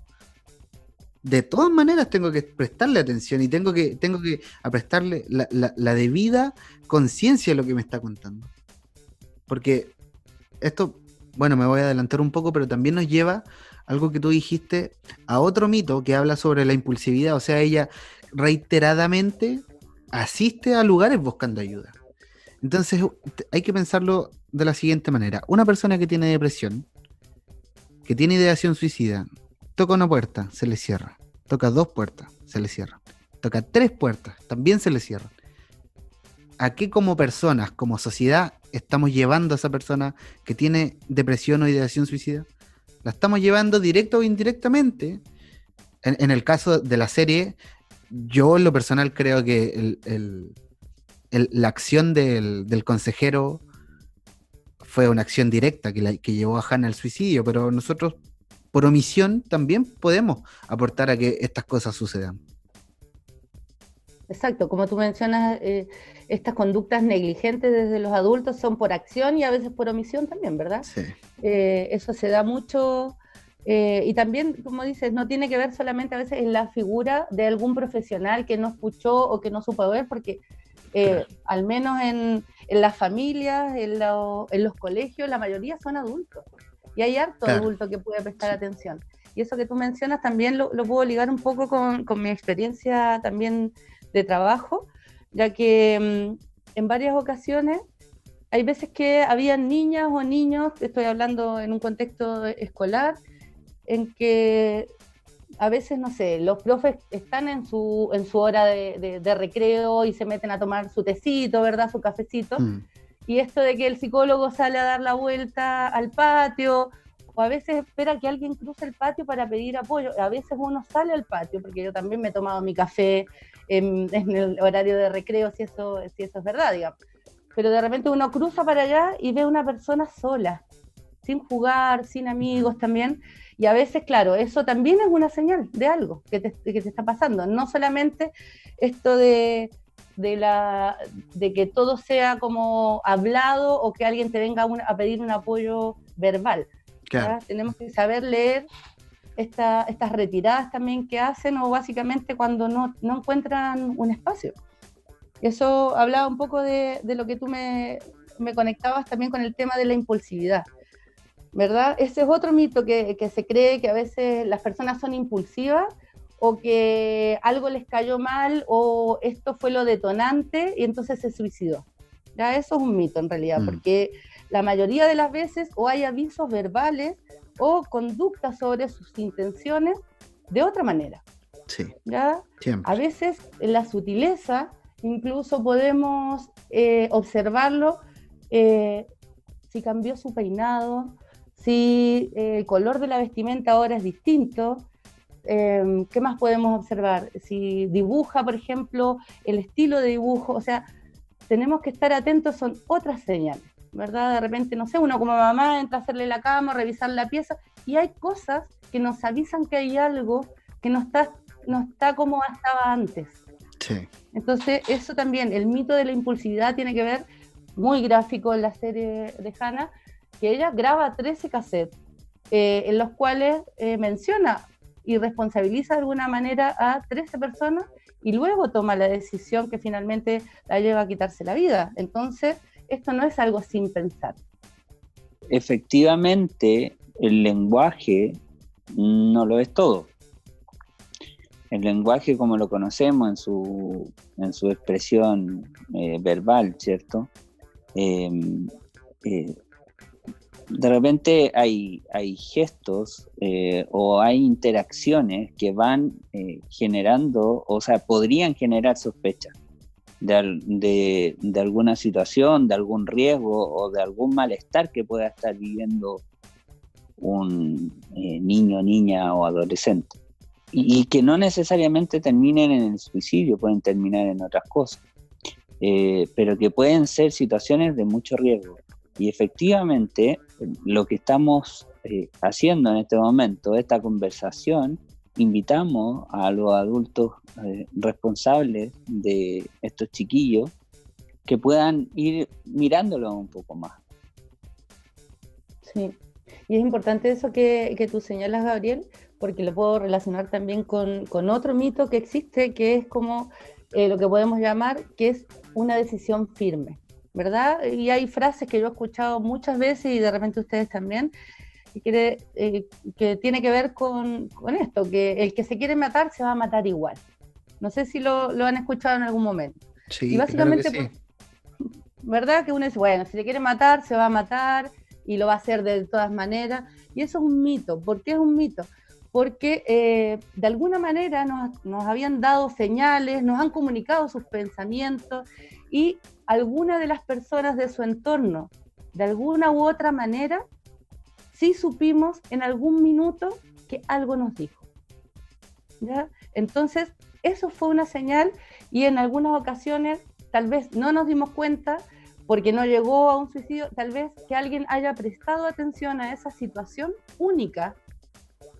de todas maneras tengo que prestarle atención y tengo que, tengo que prestarle la, la, la debida conciencia de lo que me está contando. Porque esto, bueno, me voy a adelantar un poco, pero también nos lleva algo que tú dijiste a otro mito que habla sobre la impulsividad. O sea, ella reiteradamente asiste a lugares buscando ayuda. Entonces hay que pensarlo de la siguiente manera. Una persona que tiene depresión, que tiene ideación suicida, toca una puerta, se le cierra. Toca dos puertas, se le cierra. Toca tres puertas, también se le cierran. ¿A qué como personas, como sociedad, estamos llevando a esa persona que tiene depresión o ideación suicida? La estamos llevando directo o indirectamente. En, el caso de la serie, yo en lo personal creo que la acción del, del, consejero fue una acción directa que, la, que llevó a Hannah al suicidio, pero nosotros por omisión también podemos aportar a que estas cosas sucedan. Exacto, como tú mencionas, eh, estas conductas negligentes desde los adultos son por acción y a veces por omisión también, ¿verdad? Sí. Eh, eso se da mucho eh, y también, como dices, no tiene que ver solamente a veces en la figura de algún profesional que no escuchó o que no supo ver, porque eh, claro. al menos en, en las familias, en, lo, en, los colegios, la mayoría son adultos. Y hay harto claro. adulto que puede prestar sí. atención. Y eso que tú mencionas también lo, lo puedo ligar un poco con, con, mi experiencia también de trabajo, ya que mmm, en varias ocasiones hay veces que habían niñas o niños, estoy hablando en un contexto escolar, en que a veces, no sé, los profes están en su, en su hora de, de, de recreo y se meten a tomar su tecito, ¿verdad? Su cafecito. Mm. Y esto de que el psicólogo sale a dar la vuelta al patio, o a veces espera que alguien cruce el patio para pedir apoyo. A veces uno sale al patio, porque yo también me he tomado mi café en, el horario de recreo, si eso, si eso es verdad, digamos. pero de repente uno cruza para allá y ve una persona sola, sin jugar, sin amigos también. Y a veces, claro, eso también es una señal de algo que te, que te está pasando. No solamente esto de, de, la, de que todo sea como hablado o que alguien te venga a pedir un apoyo verbal. Tenemos que saber leer esta, estas retiradas también que hacen o básicamente cuando no, no encuentran un espacio. Eso hablaba un poco de, de lo que tú me, me, conectabas también con el tema de la impulsividad, ¿verdad? Ese es otro mito que, que, se cree que a veces las personas son impulsivas o que algo les cayó mal o esto fue lo detonante y entonces se suicidó. Ya eso es un mito en realidad, mm. porque la mayoría de las veces o hay avisos verbales o conductas sobre sus intenciones de otra manera. Sí. ¿ya? A veces en la sutileza incluso podemos eh, observarlo eh, si cambió su peinado, si eh, el color de la vestimenta ahora es distinto. ¿Qué más podemos observar? Si dibuja, por ejemplo, el estilo de dibujo, o sea, tenemos que estar atentos, son otras señales. ¿Verdad? De repente, no sé, uno como mamá entra a hacerle la cama, revisar la pieza, y hay cosas que nos avisan que hay algo que no está, no está como estaba antes. Sí. Entonces, eso también, el mito de la impulsividad tiene que ver, muy gráfico en la serie de Hannah, que ella graba 13 cassettes, eh, en los cuales eh, menciona y responsabiliza de alguna manera a 13 personas y luego toma la decisión que finalmente la lleva a quitarse la vida. Entonces, esto no es algo sin pensar. Efectivamente, el lenguaje no lo es todo. El lenguaje como lo conocemos en su, en su expresión eh, verbal, ¿cierto? Em, eh, de repente hay, hay gestos eh, o hay interacciones que van generando, o sea, podrían generar sospechas de, alguna situación, de algún riesgo o de algún malestar que pueda estar viviendo un eh, niño, niña o adolescente. Y, que no necesariamente terminen en el suicidio, pueden terminar en otras cosas, eh, pero que pueden ser situaciones de mucho riesgo. Y efectivamente, lo que estamos eh, haciendo en este momento, esta conversación, invitamos a los adultos eh, responsables de estos chiquillos que puedan ir mirándolo un poco más. Sí, y es importante eso que, que tú señalas, Gabriel, porque lo puedo relacionar también con, con otro mito que existe, que es como eh, lo que podemos llamar, que es una decisión firme, ¿verdad? Y hay frases que yo he escuchado muchas veces y de repente ustedes también, que, quiere, eh, que tiene que ver con, con, esto, que el que se quiere matar se va a matar igual. No sé si lo, lo han escuchado en algún momento. Sí, y básicamente, pues, ¿verdad? Que uno dice, bueno, si se quiere matar, se va a matar y lo va a hacer de todas maneras. Y eso es un mito. ¿Por qué es un mito? Porque eh, de alguna manera nos, nos habían dado señales, nos han comunicado sus pensamientos y alguna de las personas de su entorno, de alguna u otra manera, sí supimos en algún minuto que algo nos dijo. ¿ya? Entonces, eso fue una señal y en algunas ocasiones tal vez no nos dimos cuenta porque no llegó a un suicidio, tal vez que alguien haya prestado atención a esa situación única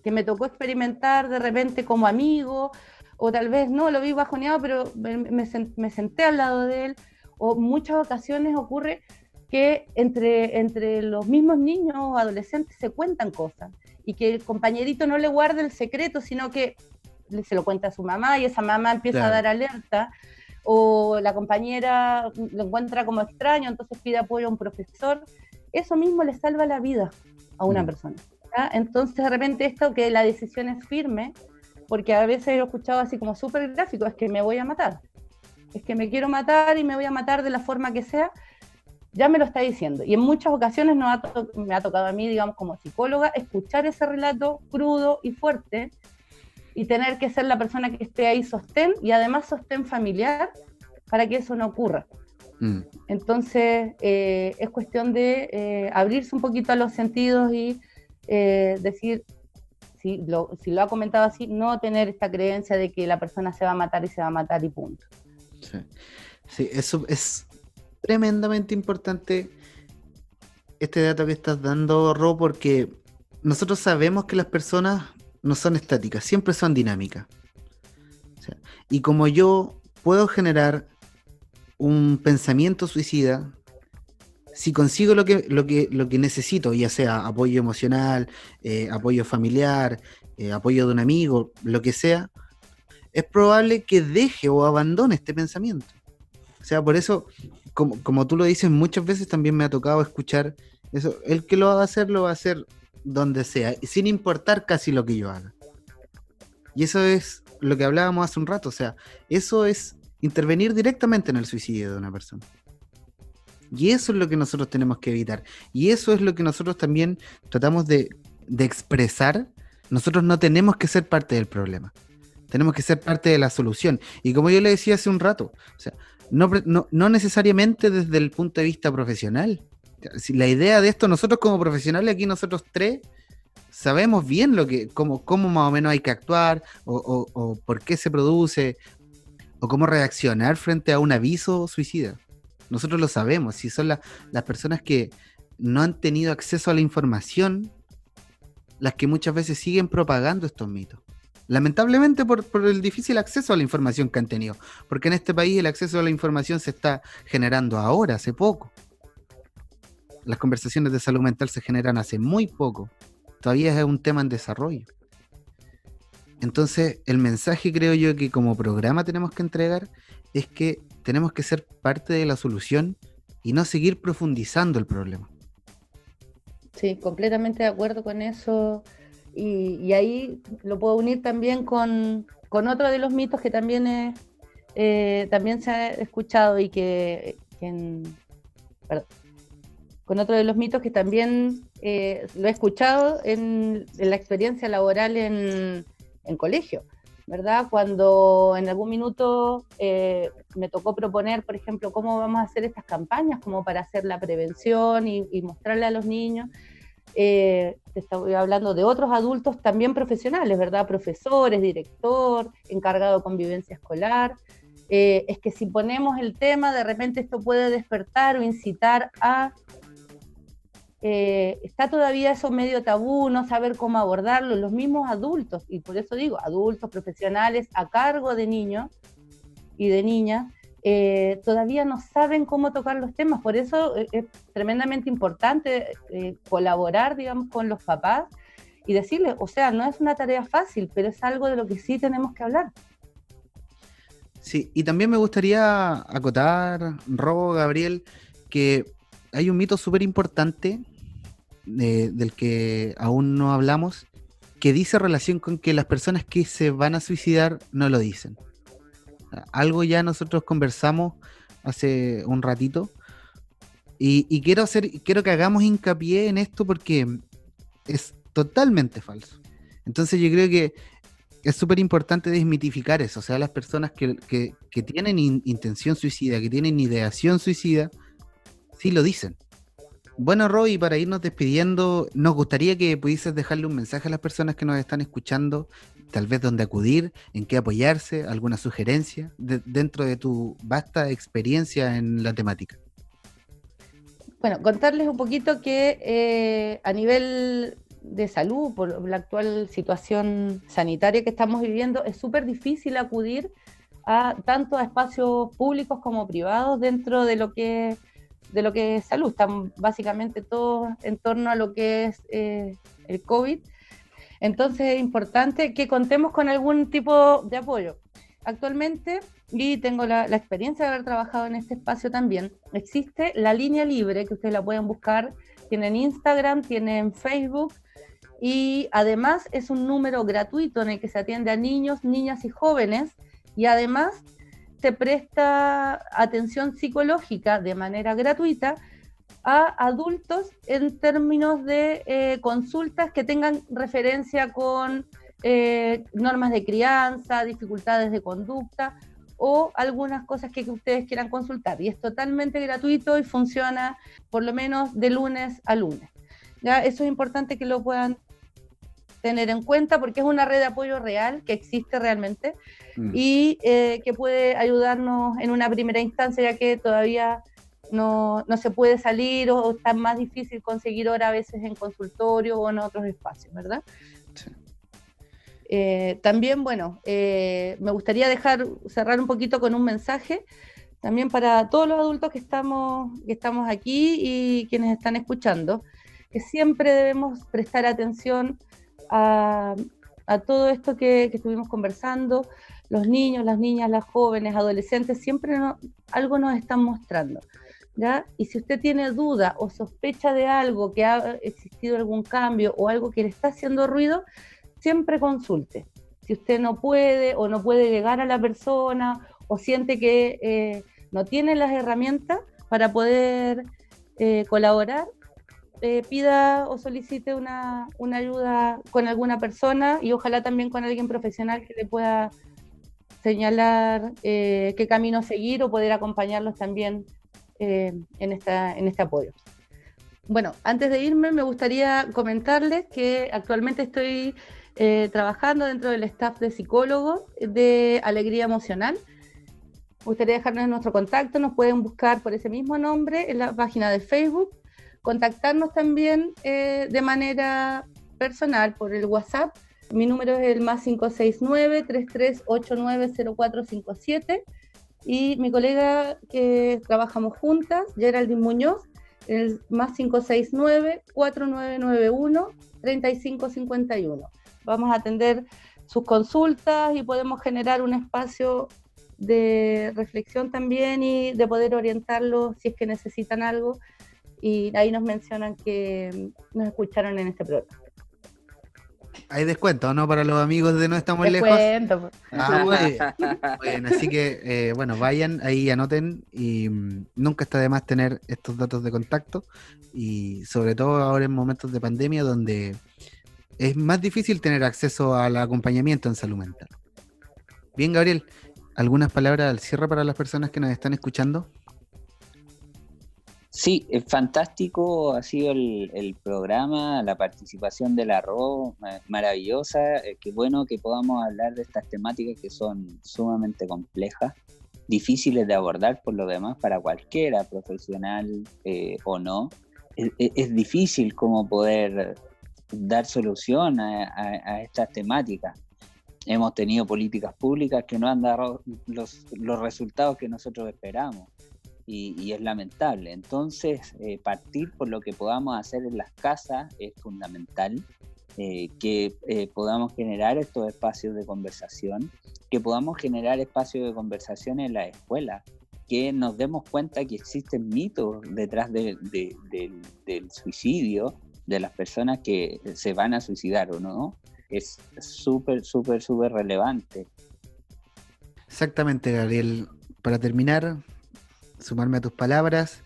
que me tocó experimentar de repente como amigo, o tal vez no, lo vi bajoneado, pero me, me senté al lado de él, o muchas ocasiones ocurre que entre, entre los mismos niños o adolescentes se cuentan cosas y que el compañerito no le guarde el secreto, sino que se lo cuenta a su mamá y esa mamá empieza a dar alerta o la compañera lo encuentra como extraño, entonces pide apoyo a un profesor. Eso mismo le salva la vida a una mm. persona. Entonces, de repente, esto que la decisión es firme, porque a veces he escuchado así como súper gráfico, es que me voy a matar. Es que me quiero matar y me voy a matar de la forma que sea ya me lo está diciendo. Y en muchas ocasiones me ha tocado a mí, digamos, como psicóloga, escuchar ese relato crudo y fuerte y tener que ser la persona que esté ahí sostén y además sostén familiar para que eso no ocurra. Mm. Entonces, eh, es cuestión de eh, abrirse un poquito a los sentidos y eh, decir, si lo, si lo ha comentado así, no tener esta creencia de que la persona se va a matar y se va a matar y punto. Sí, sí eso es tremendamente importante este dato que estás dando, Ro, porque nosotros sabemos que las personas no son estáticas, siempre son dinámicas. y como yo puedo generar un pensamiento suicida, si consigo lo que, lo que, lo que necesito, ya sea apoyo emocional, eh, apoyo familiar, eh, apoyo de un amigo, lo que sea, es probable que deje o abandone este pensamiento. O sea, por eso, como, como tú lo dices, muchas veces también me ha tocado escuchar eso. El que lo va a hacer, lo va a hacer donde sea, sin importar casi lo que yo haga. Y eso es lo que hablábamos hace un rato, o sea, eso es intervenir directamente en el suicidio de una persona. Y eso es lo que nosotros tenemos que evitar. Y eso es lo que nosotros también tratamos de, expresar. Nosotros no tenemos que ser parte del problema. Tenemos que ser parte de la solución. Y como yo le decía hace un rato, o sea, no, no necesariamente desde el punto de vista profesional, la idea de esto, nosotros como profesionales, aquí nosotros tres, sabemos bien lo que, cómo, cómo más o menos hay que actuar, o, por qué se produce, o cómo reaccionar frente a un aviso suicida. Nosotros lo sabemos, si son las personas que no han tenido acceso a la información, las que muchas veces siguen propagando estos mitos. Lamentablemente por, el difícil acceso a la información que han tenido, porque en este país el acceso a la información se está generando ahora, hace poco las conversaciones de salud mental se generan hace muy poco. Todavía es un tema en desarrollo. Entonces, el mensaje creo yo que como programa tenemos que entregar es que tenemos que ser parte de la solución y no seguir profundizando el problema. Sí, completamente de acuerdo con eso. Y, ahí lo puedo unir también con, otro de los mitos que también, eh, también se ha escuchado y que, perdón, con otro de los mitos que también eh, lo he escuchado en, la experiencia laboral en, colegio, ¿verdad? Cuando en algún minuto eh, me tocó proponer, por ejemplo, cómo vamos a hacer estas campañas, como para hacer la prevención y, mostrarle a los niños. Eh, te estoy hablando de otros adultos también profesionales, ¿verdad? Profesores, director, encargado de convivencia escolar. es que si ponemos el tema, de repente esto puede despertar o incitar a eh, está todavía eso medio tabú, no saber cómo abordarlo, los mismos adultos, y por eso digo, adultos profesionales a cargo de niños y de niñas, eh, todavía no saben cómo tocar los temas, por eso eh, es tremendamente importante colaborar, digamos, con los papás y decirles, o sea, no es una tarea fácil, pero es algo de lo que sí tenemos que hablar. Sí, y también me gustaría acotar, Robo, Gabriel, que hay un mito súper importante del que aún no hablamos, que dice relación con que las personas que se van a suicidar no lo dicen. Algo ya nosotros conversamos hace un ratito y, quiero hacer, quiero que hagamos hincapié en esto porque es totalmente falso. Entonces yo creo que es súper importante desmitificar eso. O sea, las personas que, tienen intención suicida, que tienen ideación suicida, sí lo dicen. Bueno, Roy, para irnos despidiendo, nos gustaría que pudieses dejarle un mensaje a las personas que nos están escuchando, tal vez dónde acudir, en qué apoyarse, alguna sugerencia dentro de tu vasta experiencia en la temática. Bueno, contarles un poquito que eh, a nivel de salud, por la actual situación sanitaria que estamos viviendo, es súper difícil acudir a tanto a espacios públicos como privados dentro de lo que de lo que es salud. Están básicamente todos en torno a lo que es eh, el COVID. Entonces es importante que contemos con algún tipo de apoyo. Actualmente, y tengo la, experiencia de haber trabajado en este espacio también, existe la línea libre que ustedes la pueden buscar. Tienen Instagram, tienen Facebook y además es un número gratuito en el que se atiende a niños, niñas y jóvenes y además se presta atención psicológica de manera gratuita a adultos en términos de eh, consultas que tengan referencia con eh, normas de crianza, dificultades de conducta o algunas cosas que, ustedes quieran consultar. Y es totalmente gratuito y funciona por lo menos de lunes a lunes. ¿Ya? Eso es importante que lo puedan tener en cuenta porque es una red de apoyo real que existe realmente mm. y eh, que puede ayudarnos en una primera instancia ya que todavía no, se puede salir o, está más difícil conseguir hora a veces en consultorio o en otros espacios, ¿verdad? Eh, también, bueno, eh, me gustaría dejar cerrar un poquito con un mensaje también para todos los adultos que estamos, que estamos aquí y quienes están escuchando, que siempre debemos prestar atención a, todo esto que, estuvimos conversando. Los niños, las niñas, las jóvenes, adolescentes, siempre algo nos están mostrando. ¿Ya? Y si usted tiene duda o sospecha de algo, que ha existido algún cambio o algo que le está haciendo ruido, siempre consulte. Si usted no puede o no puede llegar a la persona o siente que eh, no tiene las herramientas para poder eh, colaborar, eh, pida o solicite una, ayuda con alguna persona y ojalá también con alguien profesional que le pueda señalar qué camino seguir o poder acompañarlos también en, esta, en este apoyo. Bueno, antes de irme me gustaría comentarles que actualmente estoy trabajando dentro del staff de psicólogos de Alegría Emocional gustaría dejarnos nuestro contacto, nos pueden buscar por ese mismo nombre en la página de Facebook, contactarnos también eh, de manera personal por el WhatsApp. Mi número es el más 569-3389-0457 y mi colega que trabajamos juntas, Geraldine Muñoz, el más 569-4991-3551. Vamos a atender sus consultas y podemos generar un espacio de reflexión también y de poder orientarlos si es que necesitan algo. Y ahí nos mencionan que nos escucharon en este programa. Hay descuento, ¿no? Para los amigos de No Estamos descuento, Lejos. Pues. Ah, bueno. Así que, eh, bueno, vayan ahí, anoten y mm, nunca está de más tener estos datos de contacto y sobre todo ahora en momentos de pandemia donde es más difícil tener acceso al acompañamiento en salud mental. Bien, Gabriel, ¿Algunas palabras al cierre para las personas que nos están escuchando? Sí, es fantástico ha sido el, programa, la participación del arroz, maravillosa. Eh, qué bueno que podamos hablar de estas temáticas que son sumamente complejas, difíciles de abordar por lo demás para cualquiera, profesional eh, o no. Es, difícil como poder dar solución a estas temáticas hemos tenido políticas públicas que no han dado los, resultados que nosotros esperamos. Y, es lamentable. Entonces, eh, partir por lo que podamos hacer en las casas es fundamental, eh, que eh, podamos generar estos espacios de conversación, que podamos generar espacios de conversación en la escuela, que nos demos cuenta que existen mitos detrás del suicidio, de las personas que se van a suicidar o no, es súper, súper, súper relevante. Exactamente, Gabriel. Para terminar, sumarme a tus palabras,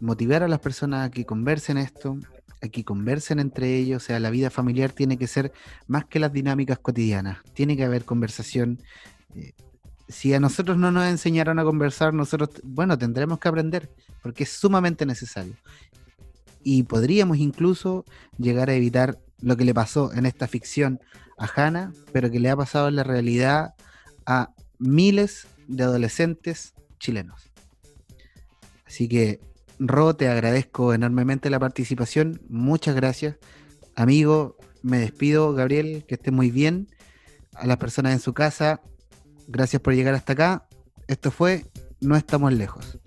motivar a las personas a que conversen esto, a que conversen entre ellos, o sea, la vida familiar tiene que ser más que las dinámicas cotidianas, tiene que haber conversación. Eh, si a nosotros no nos enseñaron a conversar, nosotros, bueno, tendremos que aprender, porque es sumamente necesario. Y podríamos incluso llegar a evitar lo que le pasó en esta ficción a Hannah, pero que le ha pasado en la realidad a miles de adolescentes chilenos. Así que, Ro, te agradezco enormemente la participación. Muchas gracias. Amigo, me despido, Gabriel, que esté muy bien. A las personas en su casa, gracias por llegar hasta acá. Esto fue No estamos lejos.